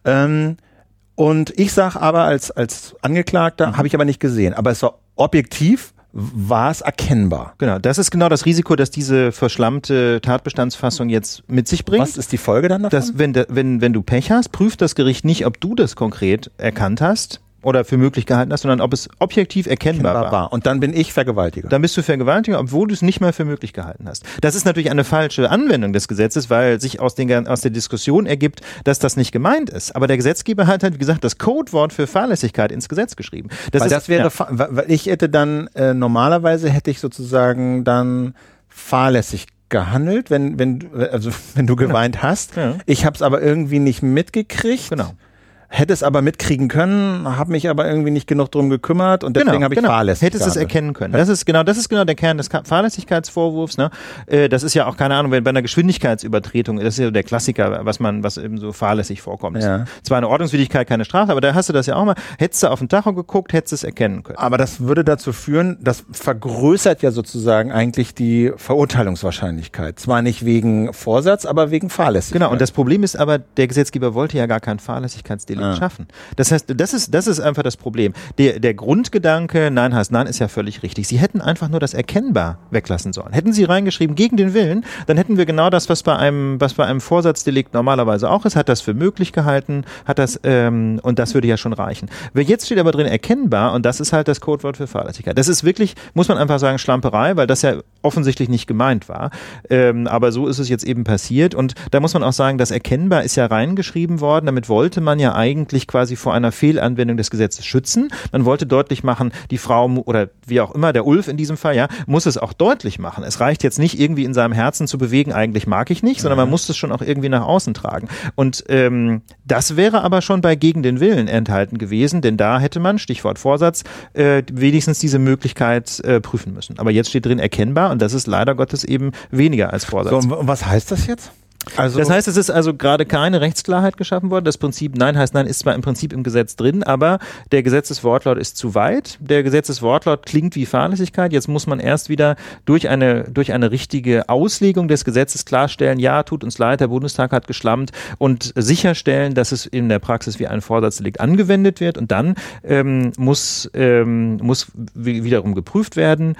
ähm, und ich sage aber als, als Angeklagter, mhm. habe ich aber nicht gesehen. Aber es war objektiv war es erkennbar. Genau, das ist genau das Risiko, dass diese verschlammte Tatbestandsfassung jetzt mit sich bringt. Was ist die Folge dann davon? Dass, wenn, wenn, wenn du Pech hast, prüft das Gericht nicht, ob du das konkret erkannt hast, oder für möglich gehalten hast, sondern ob es objektiv erkennbar, erkennbar war. war. Und dann bin ich Vergewaltiger. Dann bist du Vergewaltiger, obwohl du es nicht mal für möglich gehalten hast. Das ist natürlich eine falsche Anwendung des Gesetzes, weil sich aus, den, aus der Diskussion ergibt, dass das nicht gemeint ist. Aber der Gesetzgeber hat halt, wie gesagt, das Codewort für Fahrlässigkeit ins Gesetz geschrieben. Das weil ist, das wäre, ja. weil ich hätte dann, äh, normalerweise hätte ich sozusagen dann fahrlässig gehandelt, wenn, wenn, also wenn du geweint genau. hast. Ja. Ich habe es aber irgendwie nicht mitgekriegt. Genau hätte es aber mitkriegen können, habe mich aber irgendwie nicht genug drum gekümmert und deswegen genau, habe ich genau. fahrlässig. Hättest es erkennen können. Das ist genau, das ist genau der Kern des Fahrlässigkeitsvorwurfs. Ne? Äh, das ist ja auch keine Ahnung, wenn bei einer Geschwindigkeitsübertretung, das ist ja der Klassiker, was man, was eben so fahrlässig vorkommt. Ja. Zwar eine Ordnungswidrigkeit, keine Strafe, aber da hast du das ja auch mal. Hättest du auf den Tacho geguckt, hättest du es erkennen können. Aber das würde dazu führen, das vergrößert ja sozusagen eigentlich die Verurteilungswahrscheinlichkeit. Zwar nicht wegen Vorsatz, aber wegen Fahrlässigkeit. Genau. Und das Problem ist aber, der Gesetzgeber wollte ja gar kein Fahrlässigkeitsdelikt ah. schaffen. Das heißt, das ist, das ist einfach das Problem. Der, der Grundgedanke, nein heißt nein, ist ja völlig richtig. Sie hätten einfach nur das erkennbar weglassen sollen. Hätten Sie reingeschrieben gegen den Willen, dann hätten wir genau das, was bei einem, was bei einem Vorsatzdelikt normalerweise auch ist, hat das für möglich gehalten, hat das, ähm, und das würde ja schon reichen. Jetzt steht aber drin erkennbar und das ist halt das Codewort für Fahrlässigkeit. Das ist wirklich, muss man einfach sagen, Schlamperei, weil das ja offensichtlich nicht gemeint war. Ähm, aber so ist es jetzt eben passiert und da muss man auch sagen, das erkennbar ist ja reingeschrieben worden, damit wollte man ja eigentlich eigentlich quasi vor einer Fehlanwendung des Gesetzes schützen. Man wollte deutlich machen, die Frau oder wie auch immer, der Ulf in diesem Fall, ja, muss es auch deutlich machen. Es reicht jetzt nicht irgendwie in seinem Herzen zu bewegen, eigentlich mag ich nicht, sondern man muss es schon auch irgendwie nach außen tragen. Und ähm, das wäre aber schon bei gegen den Willen enthalten gewesen, denn da hätte man, Stichwort Vorsatz, äh, wenigstens diese Möglichkeit äh, prüfen müssen. Aber jetzt steht drin erkennbar und das ist leider Gottes eben weniger als Vorsatz. So, und was heißt das jetzt? Also das heißt, es ist also gerade keine Rechtsklarheit geschaffen worden. Das Prinzip Nein heißt Nein ist zwar im Prinzip im Gesetz drin, aber der Gesetzeswortlaut ist zu weit. Der Gesetzeswortlaut klingt wie Fahrlässigkeit. Jetzt muss man erst wieder durch eine, durch eine richtige Auslegung des Gesetzes klarstellen, ja, tut uns leid, der Bundestag hat geschlammt und sicherstellen, dass es in der Praxis wie ein Vorsatzdelikt angewendet wird. Und dann ähm, muss, ähm, muss wiederum geprüft werden,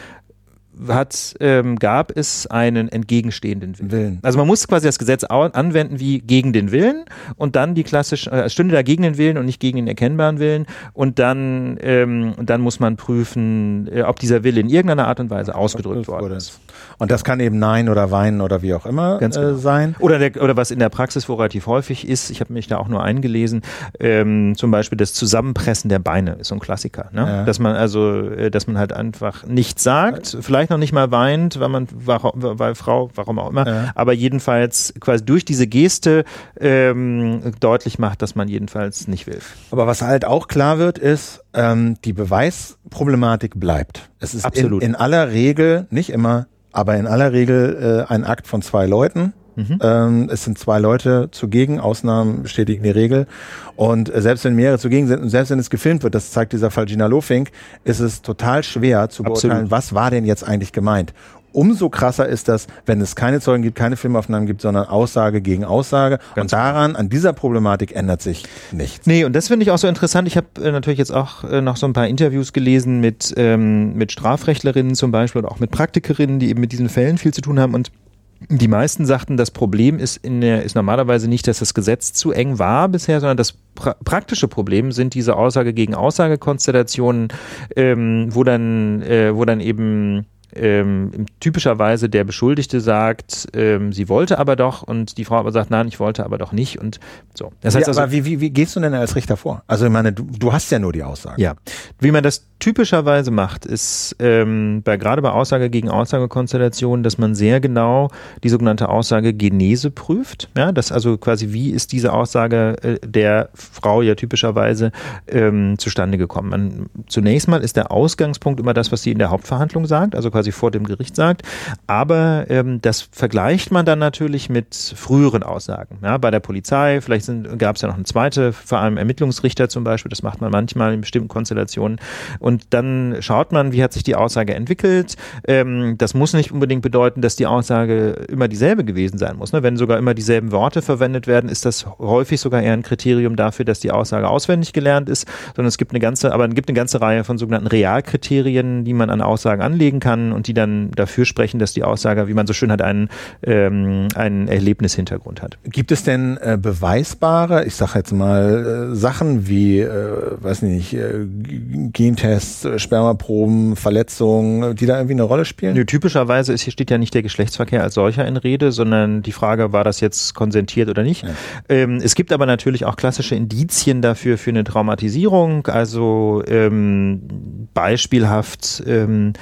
hat, ähm, gab es einen entgegenstehenden Willen. Willen. Also man muss quasi das Gesetz anwenden wie gegen den Willen und dann die klassische, äh, stünde da gegen den Willen und nicht gegen den erkennbaren Willen und dann, ähm, und dann muss man prüfen, äh, ob dieser Wille in irgendeiner Art und Weise ausgedrückt worden ist. Und das kann eben Nein oder Weinen oder wie auch immer Ganz genau. äh, sein. Oder, der, oder was in der Praxis wo relativ häufig ist, ich habe mich da auch nur eingelesen, ähm, zum Beispiel das Zusammenpressen der Beine ist so ein Klassiker. Ne? Ja. Dass man also, äh, dass man halt einfach nichts sagt, vielleicht noch nicht mal weint, weil man, weil Frau, warum auch immer, ja. aber jedenfalls quasi durch diese Geste ähm, deutlich macht, dass man jedenfalls nicht will. Aber was halt auch klar wird, ist, ähm, die Beweisproblematik bleibt. Es ist Absolut. In, in aller Regel, nicht immer, aber in aller Regel äh, ein Akt von zwei Leuten. Mhm. Ähm, es sind zwei Leute zugegen, Ausnahmen bestätigen die Regel. Und äh, selbst wenn mehrere zugegen sind und selbst wenn es gefilmt wird, das zeigt dieser Fall Gina Lofink, ist es total schwer zu beurteilen, Absolut. was war denn jetzt eigentlich gemeint. Umso krasser ist das, wenn es keine Zeugen gibt, keine Filmaufnahmen gibt, sondern Aussage gegen Aussage. Ganz und daran, an dieser Problematik ändert sich nichts. Nee, und das finde ich auch so interessant. Ich habe äh, natürlich jetzt auch äh, noch so ein paar Interviews gelesen mit, ähm, mit Strafrechtlerinnen zum Beispiel oder auch mit Praktikerinnen, die eben mit diesen Fällen viel zu tun haben und die meisten sagten, das Problem ist, in der, ist normalerweise nicht, dass das Gesetz zu eng war bisher, sondern das pra praktische Problem sind diese Aussage gegen Aussage-Konstellationen, ähm, wo dann, äh, wo dann eben ähm, typischerweise der Beschuldigte sagt, ähm, sie wollte aber doch und die Frau aber sagt, nein, ich wollte aber doch nicht und so. Das heißt ja, also, aber wie, wie, wie gehst du denn als Richter vor? Also ich meine, du, du hast ja nur die Aussage. Ja. Wie man das typischerweise macht, ist ähm, bei gerade bei Aussage gegen Aussagekonstellationen, dass man sehr genau die sogenannte Aussage Genese prüft. Ja, das also quasi, wie ist diese Aussage äh, der Frau ja typischerweise ähm, zustande gekommen? Man, zunächst mal ist der Ausgangspunkt immer das, was sie in der Hauptverhandlung sagt, also quasi quasi vor dem Gericht sagt. Aber ähm, das vergleicht man dann natürlich mit früheren Aussagen. Ja, bei der Polizei, vielleicht gab es ja noch eine zweite, vor allem Ermittlungsrichter zum Beispiel, das macht man manchmal in bestimmten Konstellationen. Und dann schaut man, wie hat sich die Aussage entwickelt. Ähm, das muss nicht unbedingt bedeuten, dass die Aussage immer dieselbe gewesen sein muss. Ne? Wenn sogar immer dieselben Worte verwendet werden, ist das häufig sogar eher ein Kriterium dafür, dass die Aussage auswendig gelernt ist, sondern es gibt eine ganze, aber es gibt eine ganze Reihe von sogenannten Realkriterien, die man an Aussagen anlegen kann und die dann dafür sprechen, dass die Aussage, wie man so schön hat, einen, ähm, einen Erlebnishintergrund hat. Gibt es denn äh, beweisbare, ich sage jetzt mal, äh, Sachen wie, äh, weiß nicht, äh, Gentests, äh, Spermaproben, Verletzungen, die da irgendwie eine Rolle spielen? Nö, typischerweise ist, hier steht ja nicht der Geschlechtsverkehr als solcher in Rede, sondern die Frage, war das jetzt konsentiert oder nicht? Ja. Ähm, es gibt aber natürlich auch klassische Indizien dafür für eine Traumatisierung, also ähm, beispielhaft ähm,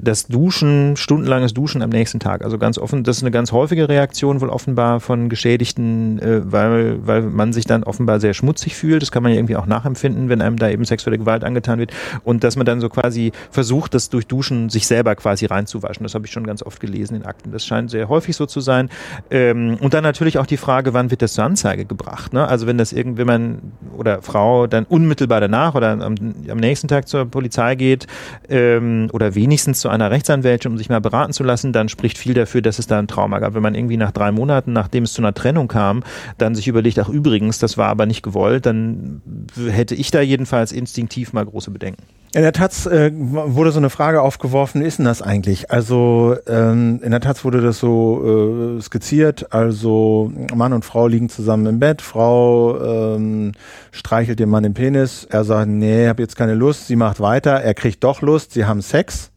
das Duschen, stundenlanges Duschen am nächsten Tag. Also ganz offen, das ist eine ganz häufige Reaktion wohl offenbar von Geschädigten, äh, weil, weil man sich dann offenbar sehr schmutzig fühlt. Das kann man ja irgendwie auch nachempfinden, wenn einem da eben sexuelle Gewalt angetan wird. Und dass man dann so quasi versucht, das durch Duschen sich selber quasi reinzuwaschen. Das habe ich schon ganz oft gelesen in Akten. Das scheint sehr häufig so zu sein. Ähm, und dann natürlich auch die Frage, wann wird das zur Anzeige gebracht? Ne? Also wenn das irgendwie man oder Frau dann unmittelbar danach oder am, am nächsten Tag zur Polizei geht ähm, oder wenigstens mindestens zu einer Rechtsanwältin, um sich mal beraten zu lassen, dann spricht viel dafür, dass es da ein Trauma gab. Wenn man irgendwie nach drei Monaten, nachdem es zu einer Trennung kam, dann sich überlegt, ach übrigens, das war aber nicht gewollt, dann hätte ich da jedenfalls instinktiv mal große Bedenken. In der Taz äh, wurde so eine Frage aufgeworfen, ist denn das eigentlich? Also ähm, in der Taz wurde das so äh, skizziert, also Mann und Frau liegen zusammen im Bett, Frau ähm, streichelt dem Mann den Penis, er sagt, nee, hab jetzt keine Lust, sie macht weiter, er kriegt doch Lust, sie haben Sex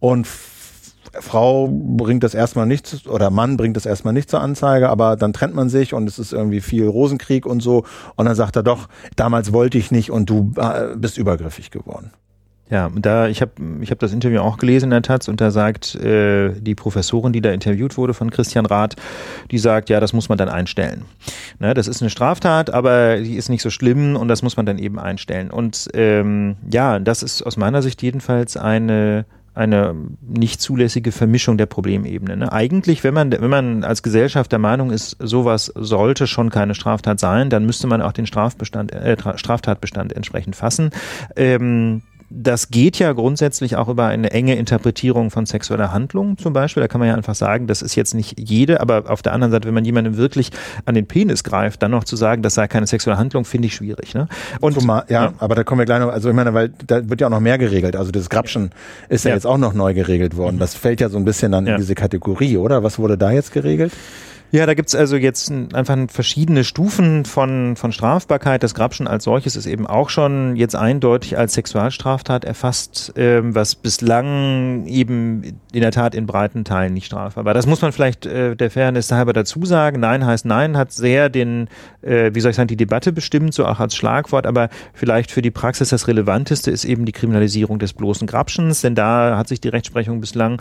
und Frau bringt das erstmal nicht oder Mann bringt das erstmal nicht zur Anzeige, aber dann trennt man sich und es ist irgendwie viel Rosenkrieg und so und dann sagt er doch, damals wollte ich nicht und du äh, bist übergriffig geworden. Ja, da ich habe ich hab das Interview auch gelesen in der Taz und da sagt äh, die Professorin, die da interviewt wurde von Christian Rath, die sagt, ja, das muss man dann einstellen. Ne, das ist eine Straftat, aber die ist nicht so schlimm und das muss man dann eben einstellen. Und ähm, ja, das ist aus meiner Sicht jedenfalls eine eine nicht zulässige Vermischung der Problemebene. Ne? Eigentlich, wenn man, wenn man als Gesellschaft der Meinung ist, sowas sollte schon keine Straftat sein, dann müsste man auch den Strafbestand, äh, Straftatbestand entsprechend fassen. Ähm, das geht ja grundsätzlich auch über eine enge Interpretierung von sexueller Handlung zum Beispiel. Da kann man ja einfach sagen, das ist jetzt nicht jede, aber auf der anderen Seite, wenn man jemandem wirklich an den Penis greift, dann noch zu sagen, das sei keine sexuelle Handlung, finde ich schwierig. Ne? Und Zumal, ja, ja, aber da kommen wir gleich noch, also ich meine, weil da wird ja auch noch mehr geregelt. Also das Grapschen ist ja, ja jetzt auch noch neu geregelt worden. Das fällt ja so ein bisschen dann in diese Kategorie, oder? Was wurde da jetzt geregelt? Ja, da gibt's also jetzt einfach verschiedene Stufen von, von Strafbarkeit. Das Grabschen als solches ist eben auch schon jetzt eindeutig als Sexualstraftat erfasst, ähm, was bislang eben in der Tat in breiten Teilen nicht strafbar war. Das muss man vielleicht äh, der Fairness halber dazu sagen. Nein heißt Nein, hat sehr den, äh, wie soll ich sagen, die Debatte bestimmt, so auch als Schlagwort, aber vielleicht für die Praxis das Relevanteste ist eben die Kriminalisierung des bloßen Grabschens, denn da hat sich die Rechtsprechung bislang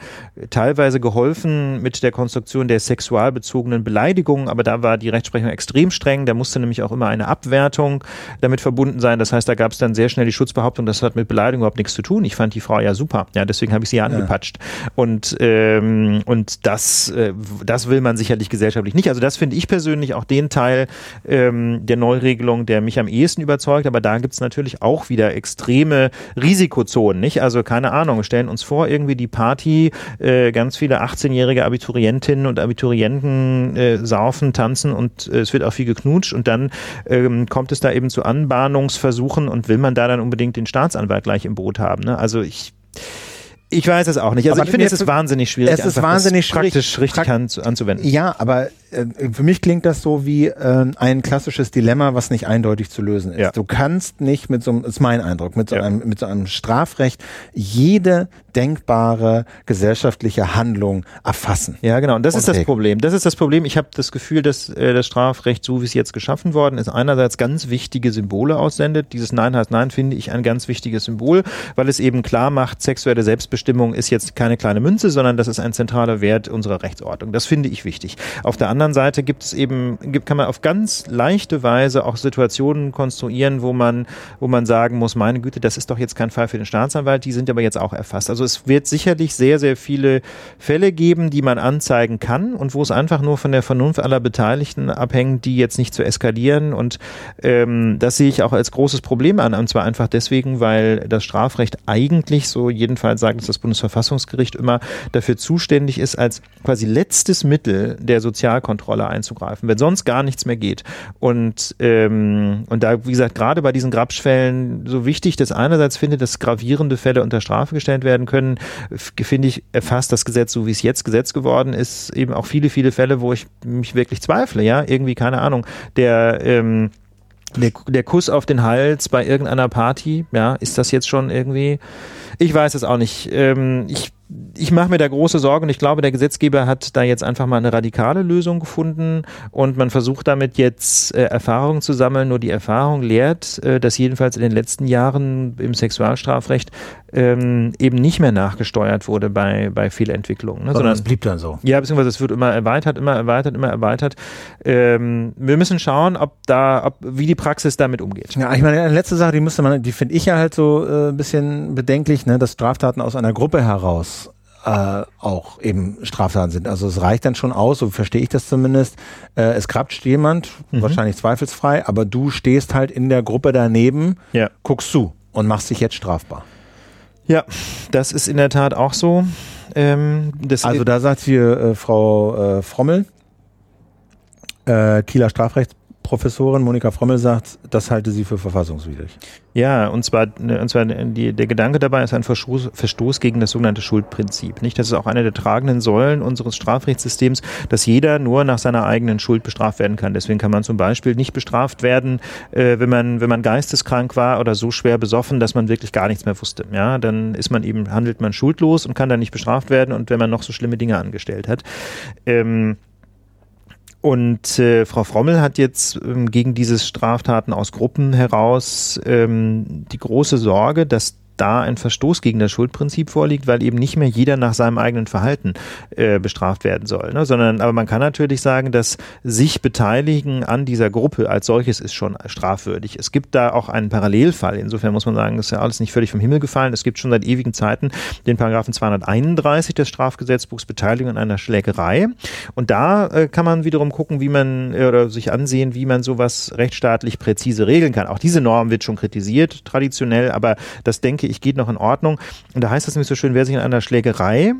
teilweise geholfen mit der Konstruktion der sexualbezogenen verbotenen Beleidigungen, aber da war die Rechtsprechung extrem streng. Da musste nämlich auch immer eine Abwertung damit verbunden sein. Das heißt, da gab es dann sehr schnell die Schutzbehauptung, das hat mit Beleidigung überhaupt nichts zu tun. Ich fand die Frau ja super. Ja, deswegen habe ich sie ja angepatscht. Ja. Und, ähm, und das, äh, das will man sicherlich gesellschaftlich nicht. Also das finde ich persönlich auch den Teil ähm, der Neuregelung, der mich am ehesten überzeugt. Aber da gibt es natürlich auch wieder extreme Risikozonen. Nicht? Also keine Ahnung, wir stellen uns vor, irgendwie die Party, äh, ganz viele 18-jährige Abiturientinnen und Abiturienten äh, saufen, tanzen und äh, es wird auch viel geknutscht und dann ähm, kommt es da eben zu Anbahnungsversuchen und will man da dann unbedingt den Staatsanwalt gleich im Boot haben. Ne? Also ich ich weiß es auch nicht. Also aber ich finde, es ist wahnsinnig schwierig, es ist wahnsinnig praktisch richtig prakt anzuwenden. Ja, aber äh, für mich klingt das so wie äh, ein klassisches Dilemma, was nicht eindeutig zu lösen ist. Ja. Du kannst nicht mit so einem, ist mein Eindruck, mit so, ja. einem, mit so einem Strafrecht jede denkbare gesellschaftliche Handlung erfassen. Ja, genau. Und das und ist das Problem. Das ist das Problem. Ich habe das Gefühl, dass äh, das Strafrecht, so wie es jetzt geschaffen worden ist, einerseits ganz wichtige Symbole aussendet. Dieses Nein heißt Nein finde ich ein ganz wichtiges Symbol, weil es eben klar macht, sexuelle Selbstbestimmung ist jetzt keine kleine Münze, sondern das ist ein zentraler Wert unserer Rechtsordnung. Das finde ich wichtig. Auf der anderen Seite gibt es eben, gibt, kann man auf ganz leichte Weise auch Situationen konstruieren, wo man, wo man sagen muss, meine Güte, das ist doch jetzt kein Fall für den Staatsanwalt, die sind aber jetzt auch erfasst. Also es wird sicherlich sehr, sehr viele Fälle geben, die man anzeigen kann und wo es einfach nur von der Vernunft aller Beteiligten abhängt, die jetzt nicht zu eskalieren. Und ähm, das sehe ich auch als großes Problem an. Und zwar einfach deswegen, weil das Strafrecht eigentlich, so jedenfalls sagt es das Bundesverfassungsgericht immer, dafür zuständig ist, als quasi letztes Mittel der Sozialkontrolle Kontrolle einzugreifen, wenn sonst gar nichts mehr geht. Und, ähm, und da, wie gesagt, gerade bei diesen Grabschfällen so wichtig, dass einerseits finde, dass gravierende Fälle unter Strafe gestellt werden können, finde ich, erfasst das Gesetz, so wie es jetzt Gesetz geworden ist, eben auch viele, viele Fälle, wo ich mich wirklich zweifle, ja, irgendwie, keine Ahnung, der, ähm, der, der Kuss auf den Hals bei irgendeiner Party, ja, ist das jetzt schon irgendwie, ich weiß es auch nicht. Ähm, ich ich mache mir da große Sorgen und ich glaube, der Gesetzgeber hat da jetzt einfach mal eine radikale Lösung gefunden und man versucht damit jetzt äh, Erfahrungen zu sammeln. Nur die Erfahrung lehrt, äh, dass jedenfalls in den letzten Jahren im Sexualstrafrecht ähm, eben nicht mehr nachgesteuert wurde bei, bei Fehlentwicklungen. Ne? Sondern es blieb dann so. Ja, beziehungsweise es wird immer erweitert, immer erweitert, immer erweitert. Ähm, wir müssen schauen, ob da, ob, wie die Praxis damit umgeht. Ja, ich meine, eine letzte Sache, die müsste man, die finde ich ja halt so äh, ein bisschen bedenklich, ne, dass Straftaten aus einer Gruppe heraus äh, auch eben Straftaten sind. Also es reicht dann schon aus, so verstehe ich das zumindest. Äh, es krapscht jemand, mhm. wahrscheinlich zweifelsfrei, aber du stehst halt in der Gruppe daneben, ja. guckst zu und machst dich jetzt strafbar. Ja, das ist in der Tat auch so. Ähm, also da sagt hier äh, Frau äh, Frommel, äh, Kieler Strafrecht Professorin Monika Frommel sagt, das halte sie für verfassungswidrig. Ja, und zwar, und zwar die, der Gedanke dabei ist ein Verstoß, Verstoß gegen das sogenannte Schuldprinzip. Nicht, das ist auch eine der tragenden Säulen unseres Strafrechtssystems, dass jeder nur nach seiner eigenen Schuld bestraft werden kann. Deswegen kann man zum Beispiel nicht bestraft werden, äh, wenn man wenn man geisteskrank war oder so schwer besoffen, dass man wirklich gar nichts mehr wusste. Ja, dann ist man eben handelt man schuldlos und kann dann nicht bestraft werden. Und wenn man noch so schlimme Dinge angestellt hat. Ähm, und äh, Frau Frommel hat jetzt ähm, gegen dieses Straftaten aus Gruppen heraus ähm, die große Sorge, dass da ein Verstoß gegen das Schuldprinzip vorliegt, weil eben nicht mehr jeder nach seinem eigenen Verhalten äh, bestraft werden soll. Ne? Sondern, aber man kann natürlich sagen, dass sich beteiligen an dieser Gruppe als solches ist schon strafwürdig. Es gibt da auch einen Parallelfall. Insofern muss man sagen, das ist ja alles nicht völlig vom Himmel gefallen. Es gibt schon seit ewigen Zeiten den Paragraphen 231 des Strafgesetzbuchs Beteiligung an einer Schlägerei. Und da äh, kann man wiederum gucken, wie man äh, oder sich ansehen, wie man sowas rechtsstaatlich präzise regeln kann. Auch diese Norm wird schon kritisiert, traditionell, aber das denke ich geht noch in Ordnung. Und da heißt es nämlich so schön, wer sich in einer Schlägerei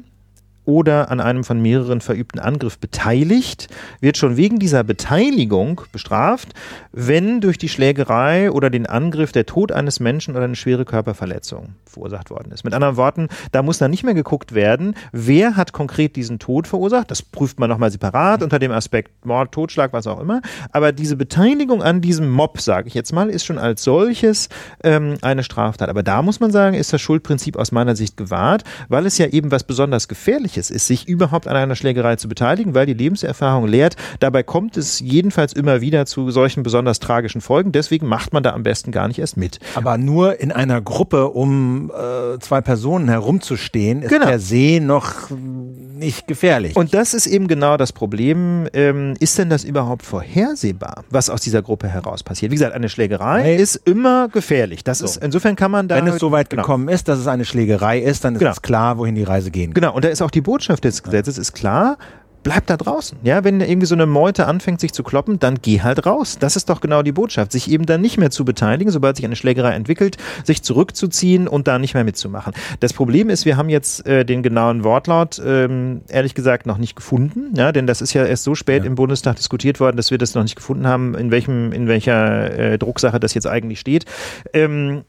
oder an einem von mehreren verübten Angriff beteiligt, wird schon wegen dieser Beteiligung bestraft, wenn durch die Schlägerei oder den Angriff der Tod eines Menschen oder eine schwere Körperverletzung verursacht worden ist. Mit anderen Worten, da muss dann nicht mehr geguckt werden, wer hat konkret diesen Tod verursacht. Das prüft man nochmal separat unter dem Aspekt Mord, Totschlag, was auch immer. Aber diese Beteiligung an diesem Mob, sage ich jetzt mal, ist schon als solches ähm, eine Straftat. Aber da muss man sagen, ist das Schuldprinzip aus meiner Sicht gewahrt, weil es ja eben was besonders Gefährliches Gefährliches ist, sich überhaupt an einer Schlägerei zu beteiligen, weil die Lebenserfahrung lehrt, dabei kommt es jedenfalls immer wieder zu solchen besonders tragischen Folgen. Deswegen macht man da am besten gar nicht erst mit. Aber nur in einer Gruppe um äh, zwei Personen herumzustehen, ist genau. per se noch nicht gefährlich. Und das ist eben genau das Problem. Ähm, ist denn das überhaupt vorhersehbar, was aus dieser Gruppe heraus passiert? Wie gesagt, eine Schlägerei hey. ist immer gefährlich. Das so. ist, insofern kann man da. Wenn es so weit genau. gekommen ist, dass es eine Schlägerei ist, dann ist genau. es klar, wohin die Reise gehen kann. Genau. Und da ist auch die Botschaft des Gesetzes ist klar, bleib da draußen. Ja, wenn irgendwie so eine Meute anfängt, sich zu kloppen, dann geh halt raus. Das ist doch genau die Botschaft. Sich eben dann nicht mehr zu beteiligen, sobald sich eine Schlägerei entwickelt, sich zurückzuziehen und da nicht mehr mitzumachen. Das Problem ist, wir haben jetzt äh, den genauen Wortlaut, ähm, ehrlich gesagt, noch nicht gefunden. Ja, denn das ist ja erst so spät ja. im Bundestag diskutiert worden, dass wir das noch nicht gefunden haben, in welchem, in welcher äh, Drucksache das jetzt eigentlich steht. Ähm,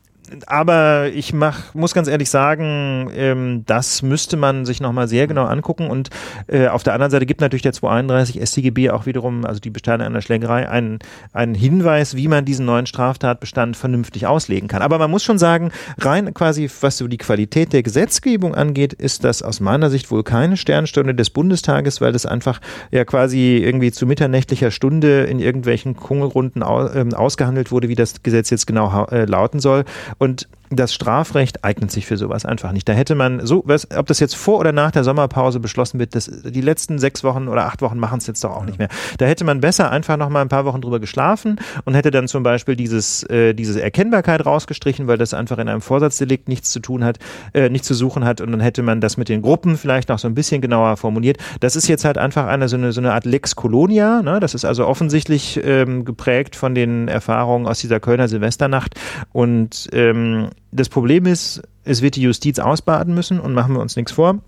aber ich mach, muss ganz ehrlich sagen, ähm, das müsste man sich nochmal sehr genau angucken. Und äh, auf der anderen Seite gibt natürlich der 231 StGB auch wiederum, also die Bestände einer Schlägerei, einen, einen Hinweis, wie man diesen neuen Straftatbestand vernünftig auslegen kann. Aber man muss schon sagen, rein quasi, was so die Qualität der Gesetzgebung angeht, ist das aus meiner Sicht wohl keine Sternstunde des Bundestages, weil das einfach ja quasi irgendwie zu mitternächtlicher Stunde in irgendwelchen Kungelrunden aus, äh, ausgehandelt wurde, wie das Gesetz jetzt genau äh, lauten soll. Und das Strafrecht eignet sich für sowas einfach nicht. Da hätte man so, was, ob das jetzt vor oder nach der Sommerpause beschlossen wird, das, die letzten sechs Wochen oder acht Wochen machen es jetzt doch auch ja. nicht mehr. Da hätte man besser einfach noch mal ein paar Wochen drüber geschlafen und hätte dann zum Beispiel dieses, äh, diese Erkennbarkeit rausgestrichen, weil das einfach in einem Vorsatzdelikt nichts zu tun hat, äh, nichts zu suchen hat und dann hätte man das mit den Gruppen vielleicht noch so ein bisschen genauer formuliert. Das ist jetzt halt einfach eine so eine, so eine Art Lex Colonia. Ne? Das ist also offensichtlich ähm, geprägt von den Erfahrungen aus dieser Kölner Silvesternacht und ähm, das Problem ist, es wird die Justiz ausbaden müssen und machen wir uns nichts vor.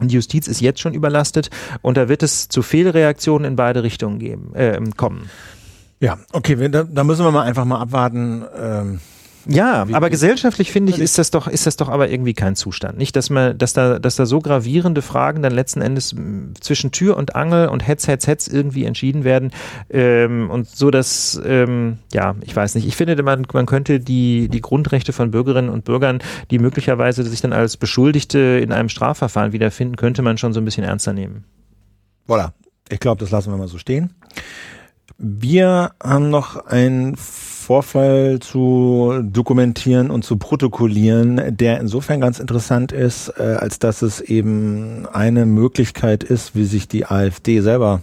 Die Justiz ist jetzt schon überlastet und da wird es zu Fehlreaktionen in beide Richtungen geben, äh, kommen. Ja, okay, da, da müssen wir mal einfach mal abwarten. Ähm ja, aber gesellschaftlich finde ich, ist das doch, ist das doch aber irgendwie kein Zustand. Nicht, dass man, dass da, dass da so gravierende Fragen dann letzten Endes zwischen Tür und Angel und Hetz, Hetz, Hetz irgendwie entschieden werden. Ähm, und so, dass, ähm, ja, ich weiß nicht. Ich finde, man, man könnte die, die Grundrechte von Bürgerinnen und Bürgern, die möglicherweise sich dann als Beschuldigte in einem Strafverfahren wiederfinden, könnte man schon so ein bisschen ernster nehmen. Voilà. Ich glaube, das lassen wir mal so stehen. Wir haben noch ein Vorfall zu dokumentieren und zu protokollieren, der insofern ganz interessant ist, äh, als dass es eben eine Möglichkeit ist, wie sich die AfD selber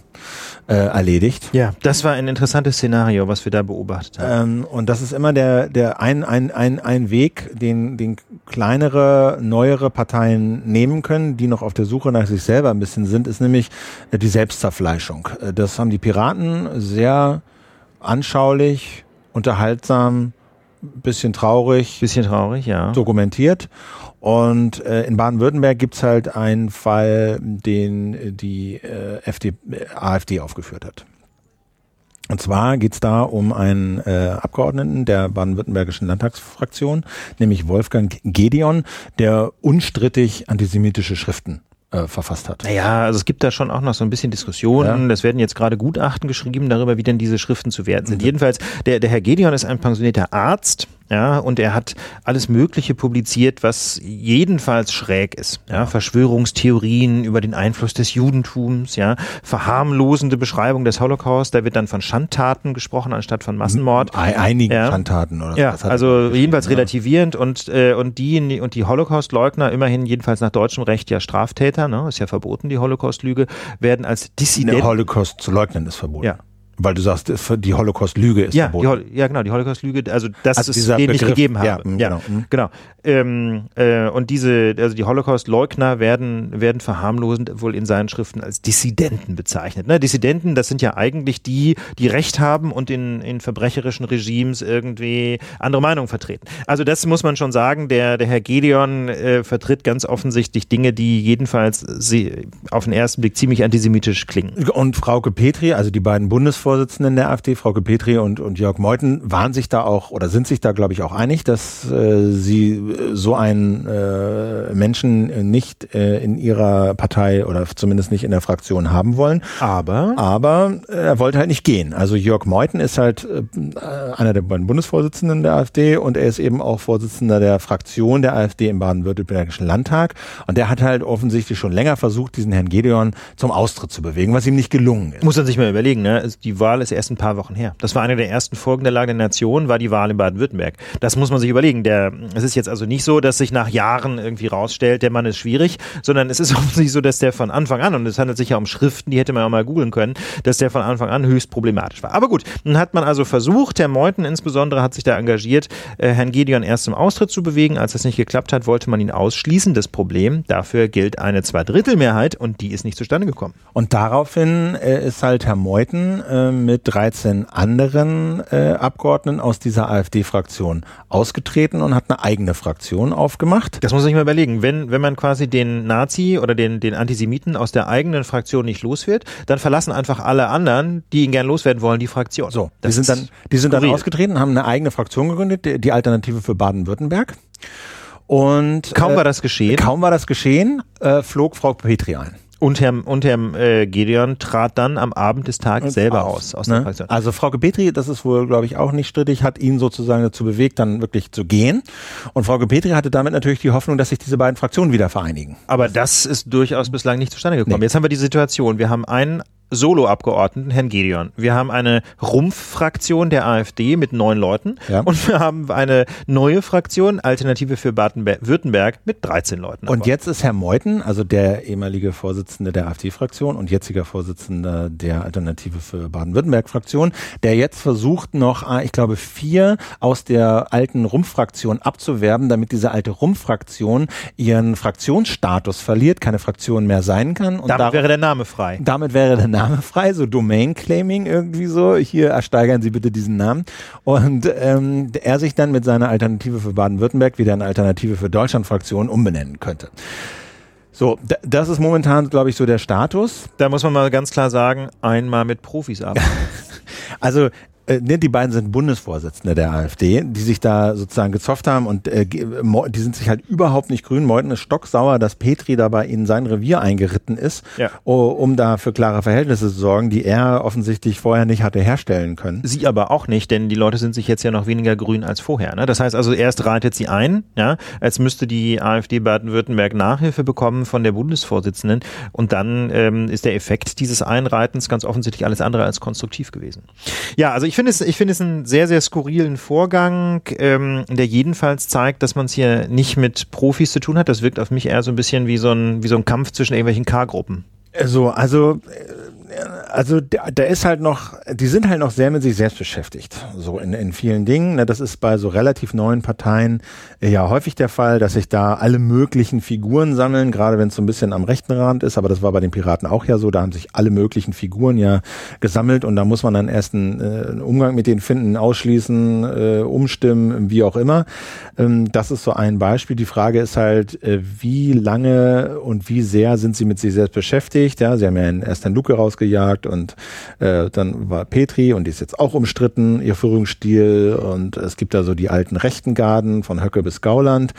äh, erledigt. Ja, das war ein interessantes Szenario, was wir da beobachtet haben. Ähm, und das ist immer der, der ein, ein, ein, ein Weg, den, den kleinere, neuere Parteien nehmen können, die noch auf der Suche nach sich selber ein bisschen sind, ist nämlich äh, die Selbstzerfleischung. Äh, das haben die Piraten sehr anschaulich unterhaltsam, bisschen traurig. Bisschen traurig, ja. Dokumentiert. Und äh, in Baden-Württemberg gibt's halt einen Fall, den die äh, FD, AfD aufgeführt hat. Und zwar geht es da um einen äh, Abgeordneten der baden-württembergischen Landtagsfraktion, nämlich Wolfgang Gedeon, der unstrittig antisemitische Schriften äh, verfasst hat. Naja, also es gibt da schon auch noch so ein bisschen Diskussionen. Es werden jetzt gerade Gutachten geschrieben darüber, wie denn diese Schriften zu werten sind. Mhm. Jedenfalls, der, der Herr Gedeon ist ein pensionierter Arzt, ja, und er hat alles Mögliche publiziert, was jedenfalls schräg ist. Ja, Verschwörungstheorien über den Einfluss des Judentums, ja, verharmlosende Beschreibung des Holocaust, da wird dann von Schandtaten gesprochen anstatt von Massenmord. Ei- Einigen Ja. Schandtaten oder Ja, also jedenfalls relativierend und, äh, und die und die Holocaust-Leugner, immerhin jedenfalls nach deutschem Recht ja Straftäter, ne, ist ja verboten, die Holocaust-Lüge, werden als Der Dissident. Holocaust zu leugnen ist verboten. Ja. Weil du sagst, es- die Holocaust-Lüge ist Ja, die, verboten. Hol- ja, genau, die Holocaust-Lüge, also das Also dieser den Begriff, gegeben habe. ja, mm, genau, mm. genau. Ähm, äh, und diese, also die Holocaust-Leugner werden, werden verharmlosend wohl in seinen Schriften als Dissidenten bezeichnet. Ne? Dissidenten, das sind ja eigentlich die, die Recht haben und in, in verbrecherischen Regimes irgendwie andere Meinungen vertreten. Also das muss man schon sagen, der, der Herr Gedeon äh, vertritt ganz offensichtlich Dinge, die jedenfalls sie auf den ersten Blick ziemlich antisemitisch klingen. Und Frauke Petri, also die beiden Bundesvorsitzenden der AfD, Frauke Petri und, und Jörg Meuthen, waren sich da auch oder sind sich da, glaube ich, auch einig, dass äh, sie äh, so einen äh, Menschen nicht äh, in ihrer Partei oder zumindest nicht in der Fraktion haben wollen. Aber Aber er wollte halt nicht gehen. Also Jörg Meuthen ist halt äh, einer der beiden Bundesvorsitzenden der AfD und er ist eben auch Vorsitzender der Fraktion der AfD im baden-württembergischen Landtag. Und der hat halt offensichtlich schon länger versucht, diesen Herrn Gedeon zum Austritt zu bewegen, was ihm nicht gelungen ist. Muss man sich mal überlegen, ne? Also Wahl ist erst ein paar Wochen her. Das war eine der ersten Folgen der Lage der Nation, war die Wahl in Baden-Württemberg. Das muss man sich überlegen. Der, es ist jetzt also nicht so, dass sich nach Jahren irgendwie rausstellt, der Mann ist schwierig, sondern es ist offensichtlich so, dass der von Anfang an, und es handelt sich ja um Schriften, die hätte man ja mal googeln können, dass der von Anfang an höchst problematisch war. Aber gut, dann hat man also versucht, Herr Meuthen insbesondere hat sich da engagiert, äh, Herrn Gedeon erst zum Austritt zu bewegen. Als das nicht geklappt hat, wollte man ihn ausschließen. Das Problem, dafür gilt eine Zweidrittelmehrheit und die ist nicht zustande gekommen. Und daraufhin äh, ist halt Herr Meuthen äh, mit 13 anderen äh, Abgeordneten aus dieser AfD-Fraktion ausgetreten und hat eine eigene Fraktion aufgemacht. Das muss man sich mal überlegen. Wenn, wenn man quasi den Nazi oder den, den Antisemiten aus der eigenen Fraktion nicht los wird, dann verlassen einfach alle anderen, die ihn gern loswerden wollen, die Fraktion. So, die Das sind ist dann, die sind dann ausgetreten, haben eine eigene Fraktion gegründet, die, die Alternative für Baden-Württemberg. Und Kaum äh, war das geschehen. kaum war das geschehen, äh, flog Frau Petri ein. Und Herr, und Herr äh, Gedeon trat dann am Abend des Tages selber aus, aus der ne? Fraktion. Also Frau Petri, das ist wohl, glaube ich, auch nicht strittig, hat ihn sozusagen dazu bewegt, dann wirklich zu gehen. Und Frau Petri hatte damit natürlich die Hoffnung, dass sich diese beiden Fraktionen wieder vereinigen. Aber das ist durchaus bislang nicht zustande gekommen. Nee. Jetzt haben wir die Situation, wir haben einen Solo-Abgeordneten, Herrn Gedeon. Wir haben eine Rumpf-Fraktion der AfD mit neun Leuten Ja. und wir haben eine neue Fraktion, Alternative für Baden-Württemberg, mit 13 Leuten. Und jetzt ist Herr Meuthen, also der ehemalige Vorsitzende der AfD-Fraktion und jetziger Vorsitzender der Alternative für Baden-Württemberg-Fraktion, der jetzt versucht noch, ah, ich glaube, vier aus der alten Rumpffraktion abzuwerben, damit diese alte Rumpffraktion ihren Fraktionsstatus verliert, keine Fraktion mehr sein kann. Und damit wäre der Name frei. damit wäre der Name frei, so Domain-Claiming irgendwie so. Hier ersteigern Sie bitte diesen Namen. Und ähm, er sich dann mit seiner Alternative für Baden-Württemberg wieder eine Alternative für Deutschland-Fraktion umbenennen könnte. So, das ist momentan, glaube ich, so der Status. Da muss man mal ganz klar sagen, einmal mit Profis arbeiten. Also äh, ne, die beiden sind Bundesvorsitzende der AfD, die sich da sozusagen gezofft haben und äh, Mo- die sind sich halt überhaupt nicht grün. Meuthen ist stocksauer, dass Petri dabei in sein Revier eingeritten ist, Ja. um da für klare Verhältnisse zu sorgen, die er offensichtlich vorher nicht hatte herstellen können. Sie aber auch nicht, denn die Leute sind sich jetzt ja noch weniger grün als vorher. Ne? Das heißt also, erst reitet sie ein, ja, als müsste die AfD Baden-Württemberg Nachhilfe bekommen von der Bundesvorsitzenden und dann ähm, ist der Effekt dieses Einreitens ganz offensichtlich alles andere als konstruktiv gewesen. Ja, also ich finde es, ich finde es einen sehr, sehr skurrilen Vorgang, ähm, der jedenfalls zeigt, dass man es hier nicht mit Profis zu tun hat. Das wirkt auf mich eher so ein bisschen wie so ein, wie so ein Kampf zwischen irgendwelchen K-Gruppen. So, also, äh, also da, da ist halt noch, die sind halt noch sehr mit sich selbst beschäftigt, so in, in vielen Dingen. Ne, das ist bei so relativ neuen Parteien äh, ja häufig der Fall, dass sich da alle möglichen Figuren sammeln, gerade wenn es so ein bisschen am rechten Rand ist, aber das war bei den Piraten auch ja so, da haben sich alle möglichen Figuren ja gesammelt und da muss man dann erst einen, äh, einen Umgang mit denen finden, ausschließen, äh, umstimmen, wie auch immer. Ähm, das ist so ein Beispiel. Die Frage ist halt, äh, wie lange und wie sehr sind sie mit sich selbst beschäftigt? Ja, sie haben ja erst Herrn Luke rausgejagt, gesagt und äh, dann war Petri und die ist jetzt auch umstritten, ihr Führungsstil und es gibt da so die alten rechten Garden von Höcke bis Gauland,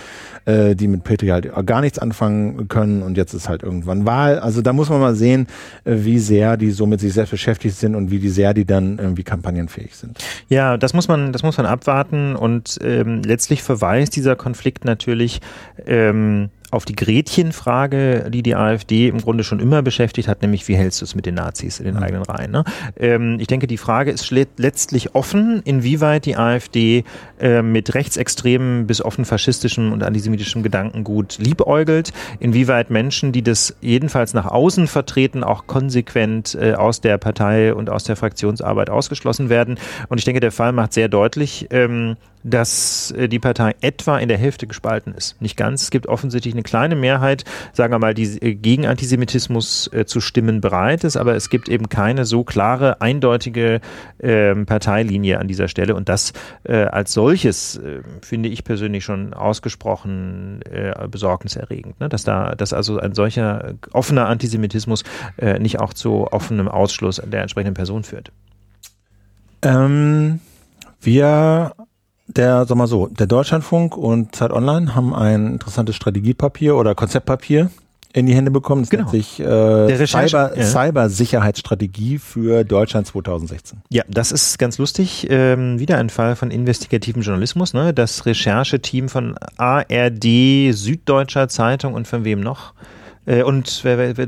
äh, die mit Petri halt gar nichts anfangen können und jetzt ist halt irgendwann Wahl. Also da muss man mal sehen, äh, wie sehr die so mit sich selbst beschäftigt sind und wie die sehr die dann irgendwie kampagnenfähig sind. Ja, das muss man, das muss man abwarten und ähm, letztlich verweist dieser Konflikt natürlich ähm, auf die Gretchenfrage, die die AfD im Grunde schon immer beschäftigt hat, nämlich wie hältst du es mit den Nazis in den mhm. eigenen Reihen. Ne? Ähm, ich denke, die Frage ist letztlich offen, inwieweit die AfD äh, mit rechtsextremen bis offen faschistischem und antisemitischem Gedankengut liebäugelt, inwieweit Menschen, die das jedenfalls nach außen vertreten, auch konsequent äh, aus der Partei und aus der Fraktionsarbeit ausgeschlossen werden. Und ich denke, der Fall macht sehr deutlich, ähm, dass äh, die Partei etwa in der Hälfte gespalten ist. Nicht ganz. Es gibt offensichtlich eine kleine Mehrheit, sagen wir mal, die äh, gegen Antisemitismus äh, zu stimmen bereit ist, aber es gibt eben keine so klare, eindeutige äh, Parteilinie an dieser Stelle. Und das als solches finde ich persönlich schon ausgesprochen besorgniserregend, ne? dass da, dass also ein solcher offener Antisemitismus nicht auch zu offenem Ausschluss der entsprechenden Person führt. Ähm, wir der, sag mal so, der Deutschlandfunk und Zeit Online haben ein interessantes Strategiepapier oder Konzeptpapier in die Hände bekommen. Das genau. nennt sich äh, Cyber, ja. Cybersicherheitsstrategie für Deutschland 2016. Ja, das ist ganz lustig. Ähm, wieder ein Fall von investigativen Journalismus. Ne? Das Rechercheteam von ARD, Süddeutscher Zeitung und von wem noch? Äh, und,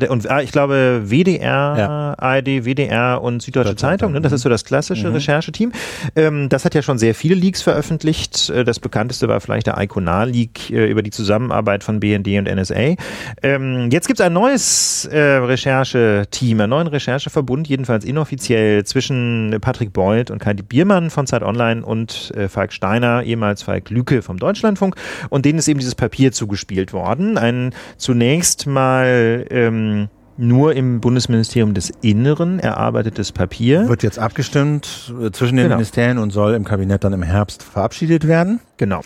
und ah, ich glaube WDR, ja. ARD, WDR und Süddeutsche Zeitung, ne? das ist so das klassische mhm. Rechercheteam. Ähm, das hat ja schon sehr viele Leaks veröffentlicht. Äh, das bekannteste war vielleicht der Iconal-Leak äh, über die Zusammenarbeit von BND und NSA. Ähm, jetzt gibt es ein neues äh, Rechercheteam, einen neuen Rechercheverbund, jedenfalls inoffiziell zwischen Patrick Beuth und Kai Biermann von Zeit Online und äh, Falk Steiner, ehemals Falk Lücke vom Deutschlandfunk. Und denen ist eben dieses Papier zugespielt worden. Ein zunächst mal mal ähm, nur im Bundesministerium des Inneren erarbeitetes Papier. Wird jetzt abgestimmt äh, zwischen den genau. Ministerien und soll im Kabinett dann im Herbst verabschiedet werden. Genau.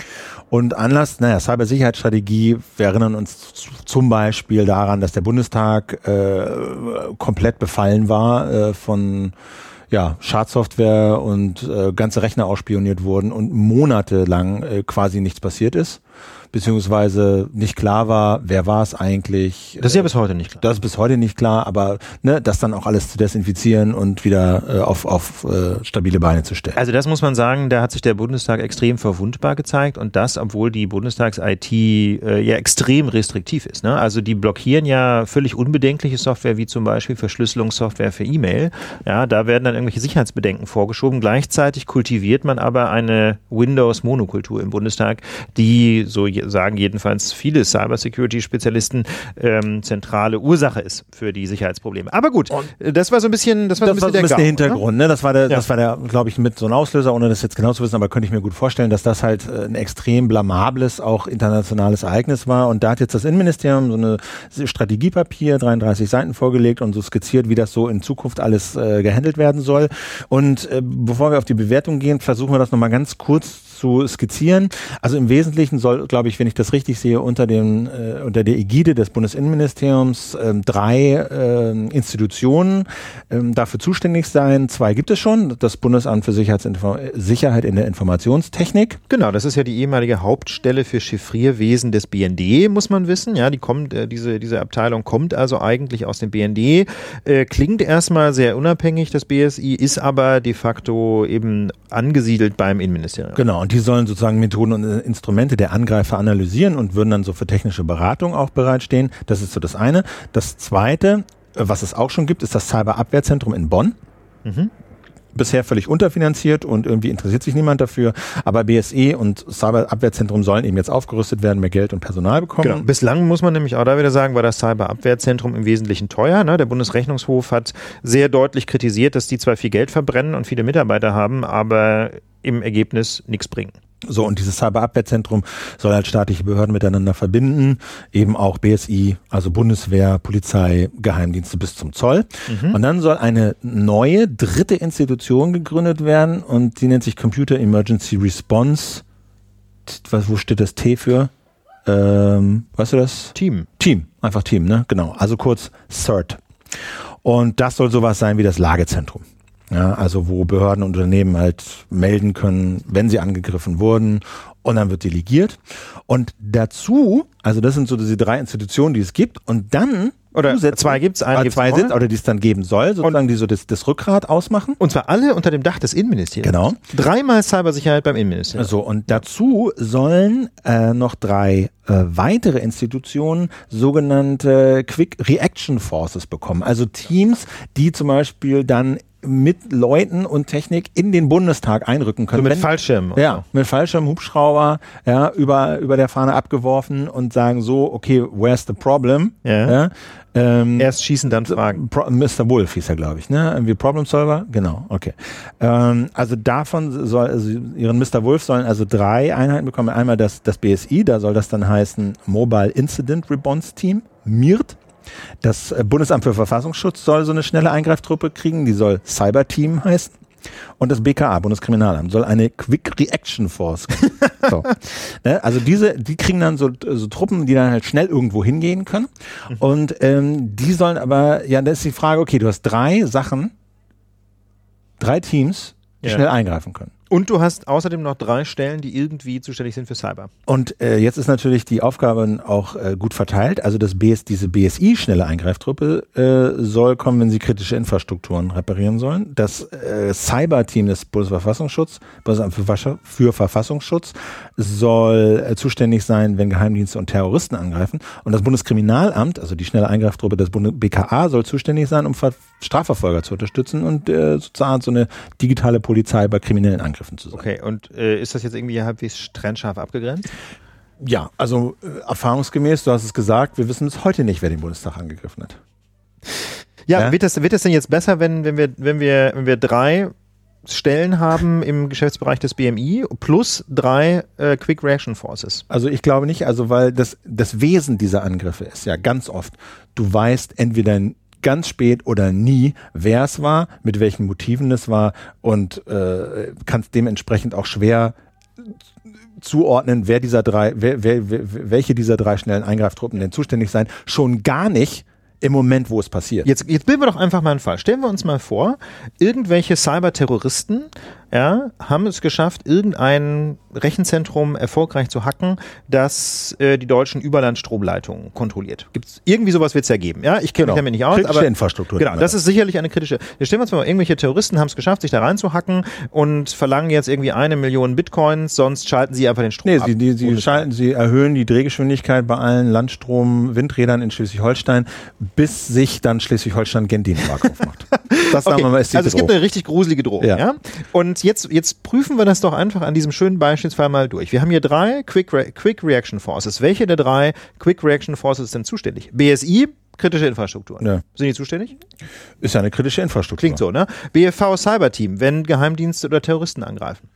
Und Anlass, naja, Cybersicherheitsstrategie, wir erinnern uns zum Beispiel daran, dass der Bundestag äh, komplett befallen war äh, von ja, Schadsoftware und äh, ganze Rechner ausspioniert wurden und monatelang äh, quasi nichts passiert ist beziehungsweise nicht klar war, wer war es eigentlich. Das ist ja bis heute nicht klar. Das ist bis heute nicht klar, aber ne, das dann auch alles zu desinfizieren und wieder äh, auf, auf äh, stabile Beine zu stellen. Also das muss man sagen, da hat sich der Bundestag extrem verwundbar gezeigt und das, obwohl die Bundestags-IT äh, ja extrem restriktiv ist. Ne? Also die blockieren ja völlig unbedenkliche Software wie zum Beispiel Verschlüsselungssoftware für E-Mail. Ja, da werden dann irgendwelche Sicherheitsbedenken vorgeschoben. Gleichzeitig kultiviert man aber eine Windows-Monokultur im Bundestag, die so sagen jedenfalls viele Cybersecurity-Spezialisten, ähm, zentrale Ursache ist für die Sicherheitsprobleme. Aber gut, und das war so ein bisschen, das war das so ein bisschen, der, Gau, der, Hintergrund. Ne? Das war der, ja. das war der, glaube ich, mit so ein Auslöser, ohne das jetzt genau zu wissen, aber könnte ich mir gut vorstellen, dass das halt äh, ein extrem blamables, auch internationales Ereignis war. Und da hat jetzt das Innenministerium so eine Strategiepapier, 33 Seiten vorgelegt und so skizziert, wie das so in Zukunft alles äh, gehandelt werden soll. Und äh, bevor wir auf die Bewertung gehen, versuchen wir das nochmal ganz kurz zu skizzieren. Also im Wesentlichen soll, glaube ich, wenn ich das richtig sehe, unter dem äh, unter der Ägide des Bundesinnenministeriums äh, drei äh, Institutionen äh, dafür zuständig sein. Zwei gibt es schon: das Bundesamt für Sicherheit in der Informationstechnik. Genau, das ist ja die ehemalige Hauptstelle für Chiffrierwesen des BND, muss man wissen. Ja, die kommt äh, diese diese Abteilung kommt also eigentlich aus dem BND. Äh, klingt erstmal sehr unabhängig, das BSI ist aber de facto eben angesiedelt beim Innenministerium. Genau. Die sollen sozusagen Methoden und Instrumente der Angreifer analysieren und würden dann so für technische Beratung auch bereitstehen. Das ist so das eine. Das zweite, äh, was es auch schon gibt, ist das Cyberabwehrzentrum in Bonn. Mhm bisher völlig unterfinanziert und irgendwie interessiert sich niemand dafür. Aber BSE und Cyberabwehrzentrum sollen eben jetzt aufgerüstet werden, mehr Geld und Personal bekommen. Genau. Bislang muss man nämlich auch da wieder sagen, war das Cyberabwehrzentrum im Wesentlichen teuer. Ne? Der Bundesrechnungshof hat sehr deutlich kritisiert, dass die zwar viel Geld verbrennen und viele Mitarbeiter haben, aber im Ergebnis nichts bringen. So, und dieses Cyberabwehrzentrum soll halt staatliche Behörden miteinander verbinden, eben auch BSI, also Bundeswehr, Polizei, Geheimdienste bis zum Zoll. Mhm. Und dann soll eine neue, dritte Institution gegründet werden und die nennt sich Computer Emergency Response. Was, wo steht das T für? Ähm, weißt du das? Team. Team, einfach Team, ne? Genau. Also kurz CERT. Und das soll sowas sein wie das Lagezentrum. Ja, also wo Behörden und Unternehmen halt melden können, wenn sie angegriffen wurden und dann wird delegiert. Und dazu, also das sind so diese drei Institutionen, die es gibt und dann oder zwei gibt's, eine äh, gibt's zwei sind oder die es dann geben soll, sozusagen die so das, das Rückgrat ausmachen. Und zwar alle unter dem Dach des Innenministeriums. Genau. Dreimal Cybersicherheit beim Innenministerium. So, und dazu sollen äh, noch drei äh, weitere Institutionen sogenannte Quick Reaction Forces bekommen. Also Teams, die zum Beispiel dann mit Leuten und Technik in den Bundestag einrücken können. So mit Wenn- Fallschirmen. ja, mit Fallschirm, Hubschrauber, ja, über, über der Fahne abgeworfen und sagen so, okay, where's the problem? Ja. ähm, Erst schießen, dann fragen. Pro Mr. Wolf hieß er, glaube ich, ne? Irgendwie Problem Solver? Genau, okay. Ähm, also davon soll, also ihren Mr. Wolf sollen also drei Einheiten bekommen. Einmal das, das BSI, da soll das dann heißen Mobile Incident Response Team, MIRT. Das Bundesamt für Verfassungsschutz soll so eine schnelle Eingreiftruppe kriegen, die soll Cyber Team heißen. Und das BKA, Bundeskriminalamt, soll eine Quick Reaction Force. so. ne? Also diese, die kriegen dann so, so Truppen, die dann halt schnell irgendwo hingehen können. Und ähm, die sollen aber, ja, da ist die Frage, okay, du hast drei Sachen, drei Teams, die Ja. schnell eingreifen können. Und du hast außerdem noch drei Stellen, die irgendwie zuständig sind für Cyber. Und äh, jetzt ist natürlich die Aufgabe auch äh, gut verteilt. Also das BS, diese BSI schnelle Eingreiftruppe äh, soll kommen, wenn sie kritische Infrastrukturen reparieren sollen. Das äh, Cyber-Team des Bundesverfassungsschutz, Bundesamt für, für Verfassungsschutz, soll äh, zuständig sein, wenn Geheimdienste und Terroristen angreifen. Und das Bundeskriminalamt, also die schnelle Eingreiftruppe des Bundes BKA, soll zuständig sein, um Ver Strafverfolger zu unterstützen und äh, sozusagen so eine digitale Polizei bei kriminellen Angriffen zu sein. Okay, und äh, ist das jetzt irgendwie halbwegs trennscharf abgegrenzt? Ja, also äh, erfahrungsgemäß, du hast es gesagt, wir wissen bis heute nicht, wer den Bundestag angegriffen hat. Ja, Ja. Wird, das, wird das denn jetzt besser, wenn, wenn, wir, wenn, wir, wenn wir drei Stellen haben im Geschäftsbereich des BMI plus drei äh, Quick Reaction Forces? Also ich glaube nicht, also weil das, das Wesen dieser Angriffe ist ja ganz oft, du weißt entweder ganz spät oder nie, wer es war, mit welchen Motiven es war und äh, kannst dementsprechend auch schwer zuordnen, wer dieser drei, wer, wer, wer, welche dieser drei schnellen Eingreiftruppen denn zuständig sein, schon gar nicht im Moment, wo es passiert. Jetzt, jetzt bilden wir doch einfach mal einen Fall. Stellen wir uns mal vor, irgendwelche Cyberterroristen ja, haben es geschafft, irgendein Rechenzentrum erfolgreich zu hacken, das äh, die deutschen Überlandstromleitungen kontrolliert. Gibt's irgendwie sowas wird es ja geben. Ja, ich kenne Genau. mich damit nicht aus, Kritische aber Infrastruktur Genau, das ist sicherlich eine kritische. Jetzt stellen wir uns mal, irgendwelche Terroristen haben es geschafft, sich da reinzuhacken und verlangen jetzt irgendwie eine Million Bitcoins, sonst schalten sie einfach den Strom Nee, ab. sie, die, sie, schalten, sie erhöhen die Drehgeschwindigkeit bei allen Landstrom-Windrädern in Schleswig-Holstein, bis sich dann Schleswig-Holstein gen Dänemark aufmacht. Das sagen Okay, wir mal, ist die also es gibt eine richtig gruselige Drohung, ja. Ja. Und jetzt, jetzt prüfen wir das doch einfach an diesem schönen Beispielsfall mal durch. Wir haben hier drei Quick, Re Quick Reaction Forces. Welche der drei Quick Reaction Forces ist denn zuständig? BSI, kritische Infrastrukturen. Ja. Sind die zuständig? Ist ja eine kritische Infrastruktur. Klingt so, ne? BFV Cyber Team, wenn Geheimdienste oder Terroristen angreifen.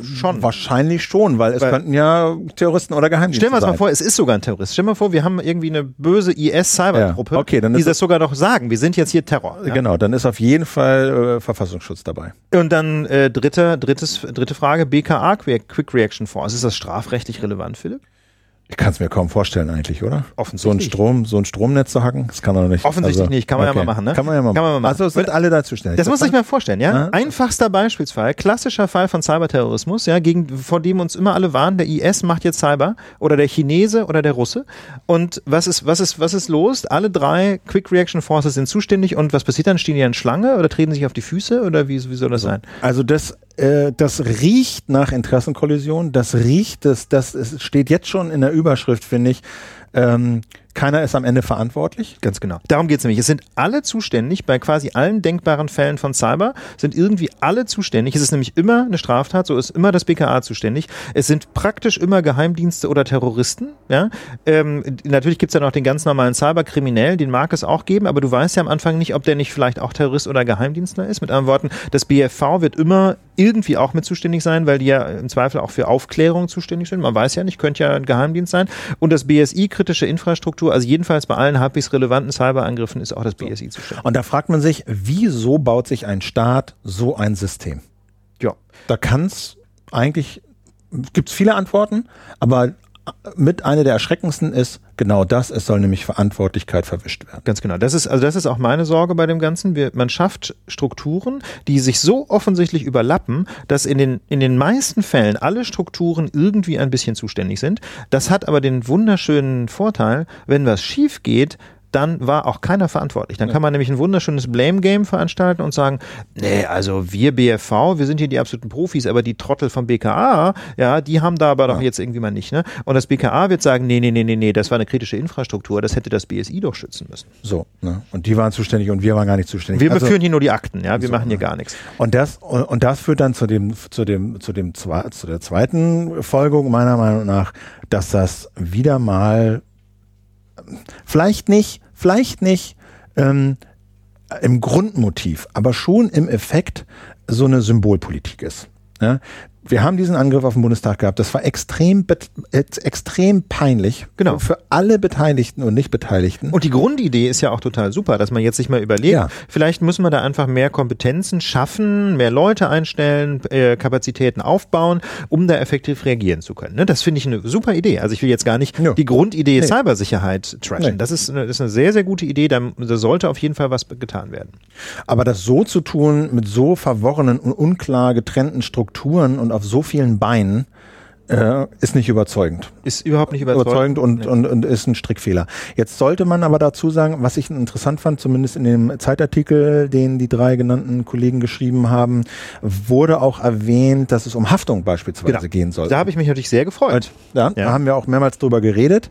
Schon. Wahrscheinlich schon, weil es Weil- könnten ja Terroristen oder Geheimdienste Stellen wir uns mal vor, es ist sogar ein Terrorist. Stellen wir mal vor, wir haben irgendwie eine böse IS-Cybergruppe, Ja, okay, dann die ist das sogar noch sagen. Wir sind jetzt hier Terror. Ja? Genau, dann ist auf jeden Fall äh, Verfassungsschutz dabei. Und dann äh, dritte, drittes, dritte Frage, BKA, Quick Quick Reaction Force. Ist das strafrechtlich relevant, Philipp? Ich kann es mir kaum vorstellen eigentlich, oder? Offensichtlich. So ein Strom, so ein Stromnetz zu hacken, das kann doch nicht. Also, Offensichtlich nicht, kann man ja mal machen, ne? Kann man ja mal Kann man mal machen. Also es sind alle da zuständig. Das muss ich mir vorstellen, ja? Einfachster Beispielsfall, klassischer Fall von Cyberterrorismus, ja, gegen, vor dem uns immer alle warnen, der IS macht jetzt Cyber oder der Chinese oder der Russe. Und was ist, was ist, was ist los? Alle drei Quick Reaction Forces sind zuständig und was passiert dann? Stehen die in Schlange oder treten sich auf die Füße oder wie, wie soll das sein? Also das, äh, das riecht nach Interessenkollision, das riecht, das, das es steht jetzt schon in der Überschrift, finde ich. Ähm, keiner ist am Ende verantwortlich. Ganz genau. Darum geht es nämlich. Es sind alle zuständig, bei quasi allen denkbaren Fällen von Cyber sind irgendwie alle zuständig. Es ist nämlich immer eine Straftat, so ist immer das BKA zuständig. Es sind praktisch immer Geheimdienste oder Terroristen. Ja? Ähm, natürlich gibt es ja noch den ganz normalen Cyberkriminellen, den mag es auch geben, aber du weißt ja am Anfang nicht, ob der nicht vielleicht auch Terrorist oder Geheimdienstler ist. Mit anderen Worten, das BFV wird immer irgendwie auch mit zuständig sein, weil die ja im Zweifel auch für Aufklärung zuständig sind. Man weiß ja nicht, könnte ja ein Geheimdienst sein. Und das BSI, kritische Infrastruktur, also jedenfalls bei allen halbwegs relevanten Cyberangriffen ist auch das BSI zuständig. Und da fragt man sich, wieso baut sich ein Staat so ein System? Ja. Da kann es eigentlich, gibt es viele Antworten, aber mit einer der erschreckendsten ist genau das, es soll nämlich Verantwortlichkeit verwischt werden. Ganz genau. Das ist, also das ist auch meine Sorge bei dem Ganzen. Wir, man schafft Strukturen, die sich so offensichtlich überlappen, dass in den, in den meisten Fällen alle Strukturen irgendwie ein bisschen zuständig sind. Das hat aber den wunderschönen Vorteil, wenn was schief geht, dann war auch keiner verantwortlich. Dann kann man nämlich ein wunderschönes Blame-Game veranstalten und sagen, nee, also wir BFV, wir sind hier die absoluten Profis, aber die Trottel vom BKA, ja, die haben da aber ja. doch jetzt irgendwie mal nicht, ne? Und das BKA wird sagen, nee, nee, nee, nee, nee, das war eine kritische Infrastruktur, das hätte das BSI doch schützen müssen. So, ne? Und die waren zuständig und wir waren gar nicht zuständig. Wir also, beführen hier nur die Akten, ja, wir so, machen hier ne? gar nichts. Und das, und, und das führt dann zu dem, zu dem, zu dem, zu der zweiten Folgerung meiner Meinung nach, dass das wieder mal vielleicht nicht vielleicht nicht ähm, im Grundmotiv, aber schon im Effekt so eine Symbolpolitik ist. Ja? Wir haben diesen Angriff auf den Bundestag gehabt. Das war extrem, extrem peinlich. Genau. Für alle Beteiligten und Nicht-Beteiligten. Und die Grundidee ist ja auch total super, dass man jetzt sich mal überlegt, ja. vielleicht müssen wir da einfach mehr Kompetenzen schaffen, mehr Leute einstellen, äh, Kapazitäten aufbauen, um da effektiv reagieren zu können. Ne? Das finde ich eine super Idee. Also ich will jetzt gar nicht ja. die Grundidee nee. Cybersicherheit trashen. Nee. Das, ist eine, das ist eine sehr, sehr gute Idee. Da, da sollte auf jeden Fall was getan werden. Aber das so zu tun mit so verworrenen und unklar getrennten Strukturen und auf so vielen Beinen äh, ist nicht überzeugend. Ist überhaupt nicht überzeugend. Überzeugend und, nee. und, und ist ein Strickfehler. Jetzt sollte man aber dazu sagen, was ich interessant fand, zumindest in dem Zeitartikel, den die drei genannten Kollegen geschrieben haben, wurde auch erwähnt, dass es um Haftung beispielsweise genau. gehen soll. Da habe ich mich natürlich sehr gefreut. Ja, ja, da haben wir auch mehrmals drüber geredet.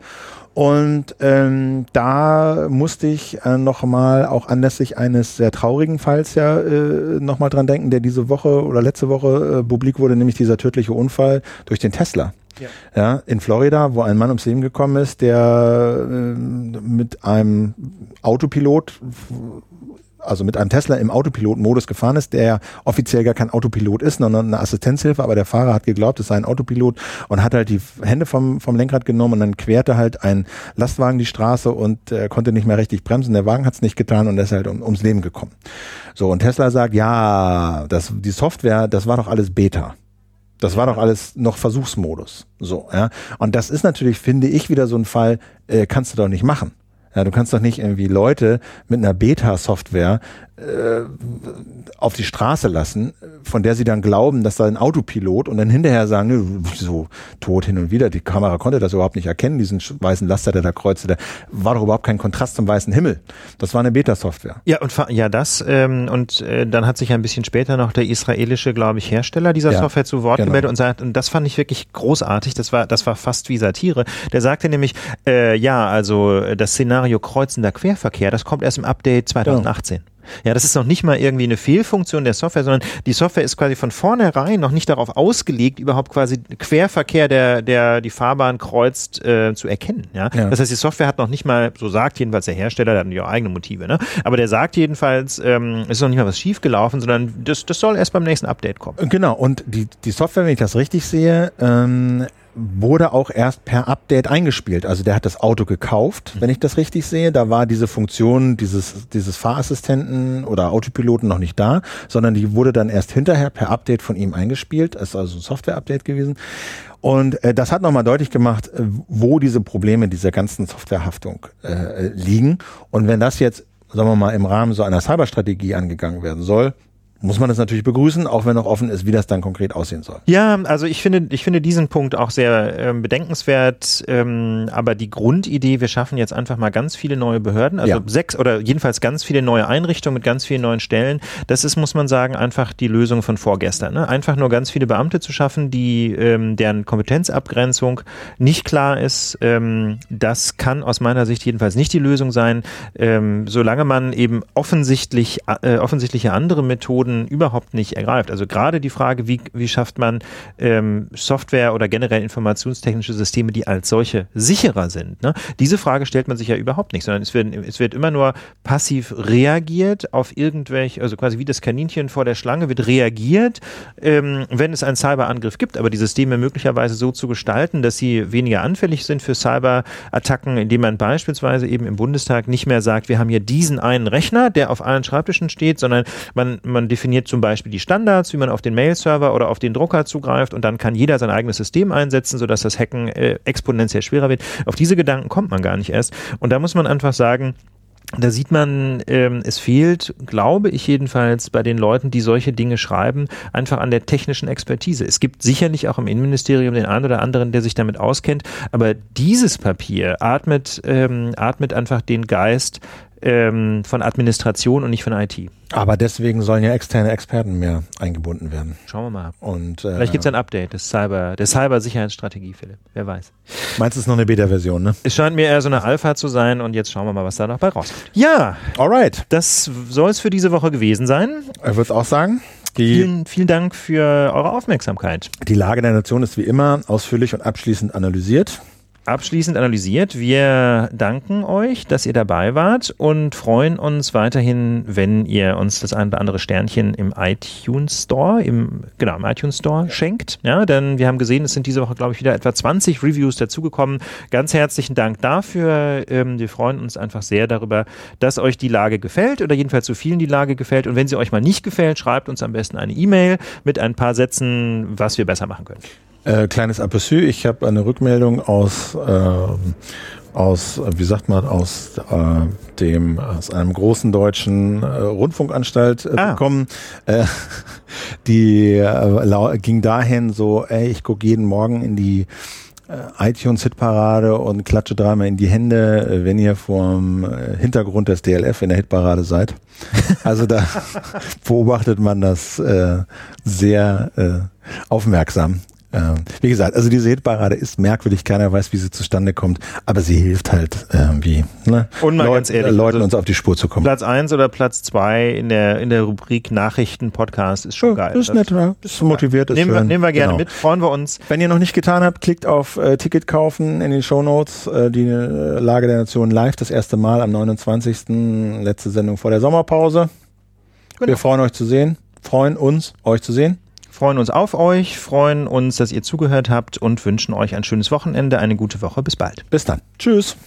Und ähm, da musste ich äh, nochmal auch anlässlich eines sehr traurigen Falls ja äh, nochmal dran denken, der diese Woche oder letzte Woche äh, publik wurde, nämlich dieser tödliche Unfall durch den Tesla. Ja. ja, in Florida, wo ein Mann ums Leben gekommen ist, der äh, mit einem Autopilot also mit einem Tesla im Autopilot-Modus gefahren ist, der offiziell gar kein Autopilot ist, sondern eine Assistenzhilfe, aber der Fahrer hat geglaubt, es sei ein Autopilot und hat halt die Hände vom, vom Lenkrad genommen und dann querte halt ein Lastwagen die Straße und äh, konnte nicht mehr richtig bremsen. Der Wagen hat es nicht getan und ist halt um, ums Leben gekommen. So, und Tesla sagt, ja, das, die Software, das war doch alles Beta. Das war doch alles noch Versuchsmodus. So, ja. Und das ist natürlich, finde ich, wieder so ein Fall, äh, kannst du doch nicht machen. Ja, du kannst doch nicht irgendwie Leute mit einer Beta-Software äh, auf die Straße lassen, von der sie dann glauben, dass da ein Autopilot und dann hinterher sagen, so tot hin und wieder, die Kamera konnte das überhaupt nicht erkennen, diesen weißen Laster, der da kreuzte, der war doch überhaupt kein Kontrast zum weißen Himmel. Das war eine Beta-Software. Ja, und ja, das, ähm, und äh, dann hat sich ein bisschen später noch der israelische, glaube ich, Hersteller dieser ja, Software zu Wort genau. gemeldet und sagt, und das fand ich wirklich großartig, das war, das war fast wie Satire. Der sagte nämlich, äh, ja, also das Szenario kreuzender Querverkehr, das kommt erst im Update 2018. Genau. Ja, das ist noch nicht mal irgendwie eine Fehlfunktion der Software, sondern die Software ist quasi von vornherein noch nicht darauf ausgelegt, überhaupt quasi Querverkehr, der, der die Fahrbahn kreuzt, äh, zu erkennen. Ja? ja? Das heißt, die Software hat noch nicht mal, so sagt jedenfalls der Hersteller, der hat auch eigene Motive, ne? aber der sagt jedenfalls, ähm, es ist noch nicht mal was schiefgelaufen, sondern das, das soll erst beim nächsten Update kommen. Genau, und die, die Software, wenn ich das richtig sehe, ähm, wurde auch erst per Update eingespielt. Also der hat das Auto gekauft, wenn ich das richtig sehe. Da war diese Funktion dieses, dieses Fahrassistenten oder Autopiloten noch nicht da, sondern die wurde dann erst hinterher per Update von ihm eingespielt. Das ist also ein Software-Update gewesen. Und äh, das hat nochmal deutlich gemacht, äh, wo diese Probleme dieser ganzen Softwarehaftung äh, liegen. Und wenn das jetzt, sagen wir mal, im Rahmen so einer Cyberstrategie angegangen werden soll, muss man das natürlich begrüßen, auch wenn noch offen ist, wie das dann konkret aussehen soll. Ja, also ich finde, ich finde diesen Punkt auch sehr ähm, bedenkenswert. Ähm, aber die Grundidee, wir schaffen jetzt einfach mal ganz viele neue Behörden, also ja. sechs oder jedenfalls ganz viele neue Einrichtungen mit ganz vielen neuen Stellen. Das ist, muss man sagen, einfach die Lösung von vorgestern. Ne? Einfach nur ganz viele Beamte zu schaffen, die ähm, deren Kompetenzabgrenzung nicht klar ist. Ähm, das kann aus meiner Sicht jedenfalls nicht die Lösung sein, ähm, solange man eben offensichtlich äh, offensichtliche andere Methoden Methoden überhaupt nicht ergreift. Also gerade die Frage, wie, wie schafft man ähm, Software oder generell informationstechnische Systeme, die als solche sicherer sind. Ne? Diese Frage stellt man sich ja überhaupt nicht, sondern es wird, es wird immer nur passiv reagiert auf irgendwelche, also quasi wie das Kaninchen vor der Schlange wird reagiert, ähm, wenn es einen Cyberangriff gibt, aber die Systeme möglicherweise so zu gestalten, dass sie weniger anfällig sind für Cyberattacken, indem man beispielsweise eben im Bundestag nicht mehr sagt, wir haben hier diesen einen Rechner, der auf allen Schreibtischen steht, sondern man, man definiert definiert zum Beispiel die Standards, wie man auf den Mail-Server oder auf den Drucker zugreift und dann kann jeder sein eigenes System einsetzen, sodass das Hacken äh, exponentiell schwerer wird. Auf diese Gedanken kommt man gar nicht erst. Und da muss man einfach sagen, da sieht man, ähm, es fehlt, glaube ich jedenfalls, bei den Leuten, die solche Dinge schreiben, einfach an der technischen Expertise. Es gibt sicherlich auch im Innenministerium den einen oder anderen, der sich damit auskennt, aber dieses Papier atmet, ähm, atmet einfach den Geist ähm, von Administration und nicht von IT. Aber deswegen sollen ja externe Experten mehr eingebunden werden. Schauen wir mal. Und, äh, Vielleicht gibt es ein Update des Cyber, der Cybersicherheitsstrategie, Philipp. Wer weiß. Meinst du, es ist noch eine Beta-Version, ne? Es scheint mir eher so eine Alpha zu sein und jetzt schauen wir mal, was da noch bei rauskommt. Ja, Alright. das soll es für diese Woche gewesen sein. Ich würde auch sagen, die, Vielen, vielen Dank für eure Aufmerksamkeit. die Lage der Nation ist wie immer ausführlich und abschließend analysiert. Abschließend analysiert. Wir danken euch, dass ihr dabei wart und freuen uns weiterhin, wenn ihr uns das ein oder andere Sternchen im iTunes Store, im, genau, im iTunes Store schenkt. Ja, denn wir haben gesehen, es sind diese Woche, glaube ich, wieder etwa 20 Reviews dazugekommen. Ganz herzlichen Dank dafür. Ähm, wir freuen uns einfach sehr darüber, dass euch die Lage gefällt oder jedenfalls so vielen die Lage gefällt. Und wenn sie euch mal nicht gefällt, schreibt uns am besten eine E-Mail mit ein paar Sätzen, was wir besser machen können. Äh, kleines Aperçu, ich habe eine Rückmeldung aus, ähm, aus, äh, wie sagt man, aus äh, dem, aus einem großen deutschen äh, Rundfunkanstalt äh, Ah. bekommen. Äh, die äh, ging dahin so, ey, ich gucke jeden Morgen in die äh, iTunes-Hitparade und klatsche dreimal in die Hände, äh, wenn ihr vorm äh, Hintergrund des DLF in der Hitparade seid. Also da beobachtet man das äh, sehr äh, aufmerksam. Ähm, wie gesagt, also diese Hitparade ist merkwürdig, keiner weiß, wie sie zustande kommt, aber sie hilft halt irgendwie, ne? Und mal Leut- ganz ehrlich, Leuten also uns auf die Spur zu kommen. Platz 1 oder Platz 2 in der, in der Rubrik Nachrichten Podcast ist schon geil. Das ist nett, ne? Ist motiviert, ist nehmen, wir, schön. nehmen wir gerne Genau. mit, freuen wir uns. Wenn ihr noch nicht getan habt, klickt auf äh, Ticket kaufen in den Shownotes. Äh, die äh, Lage der Nation live das erste Mal am 29. Letzte Sendung vor der Sommerpause. Genau. Wir freuen euch zu sehen. Freuen uns, euch zu sehen. Freuen uns auf euch, freuen uns, dass ihr zugehört habt und wünschen euch ein schönes Wochenende, eine gute Woche. Bis bald. Bis dann. Tschüss.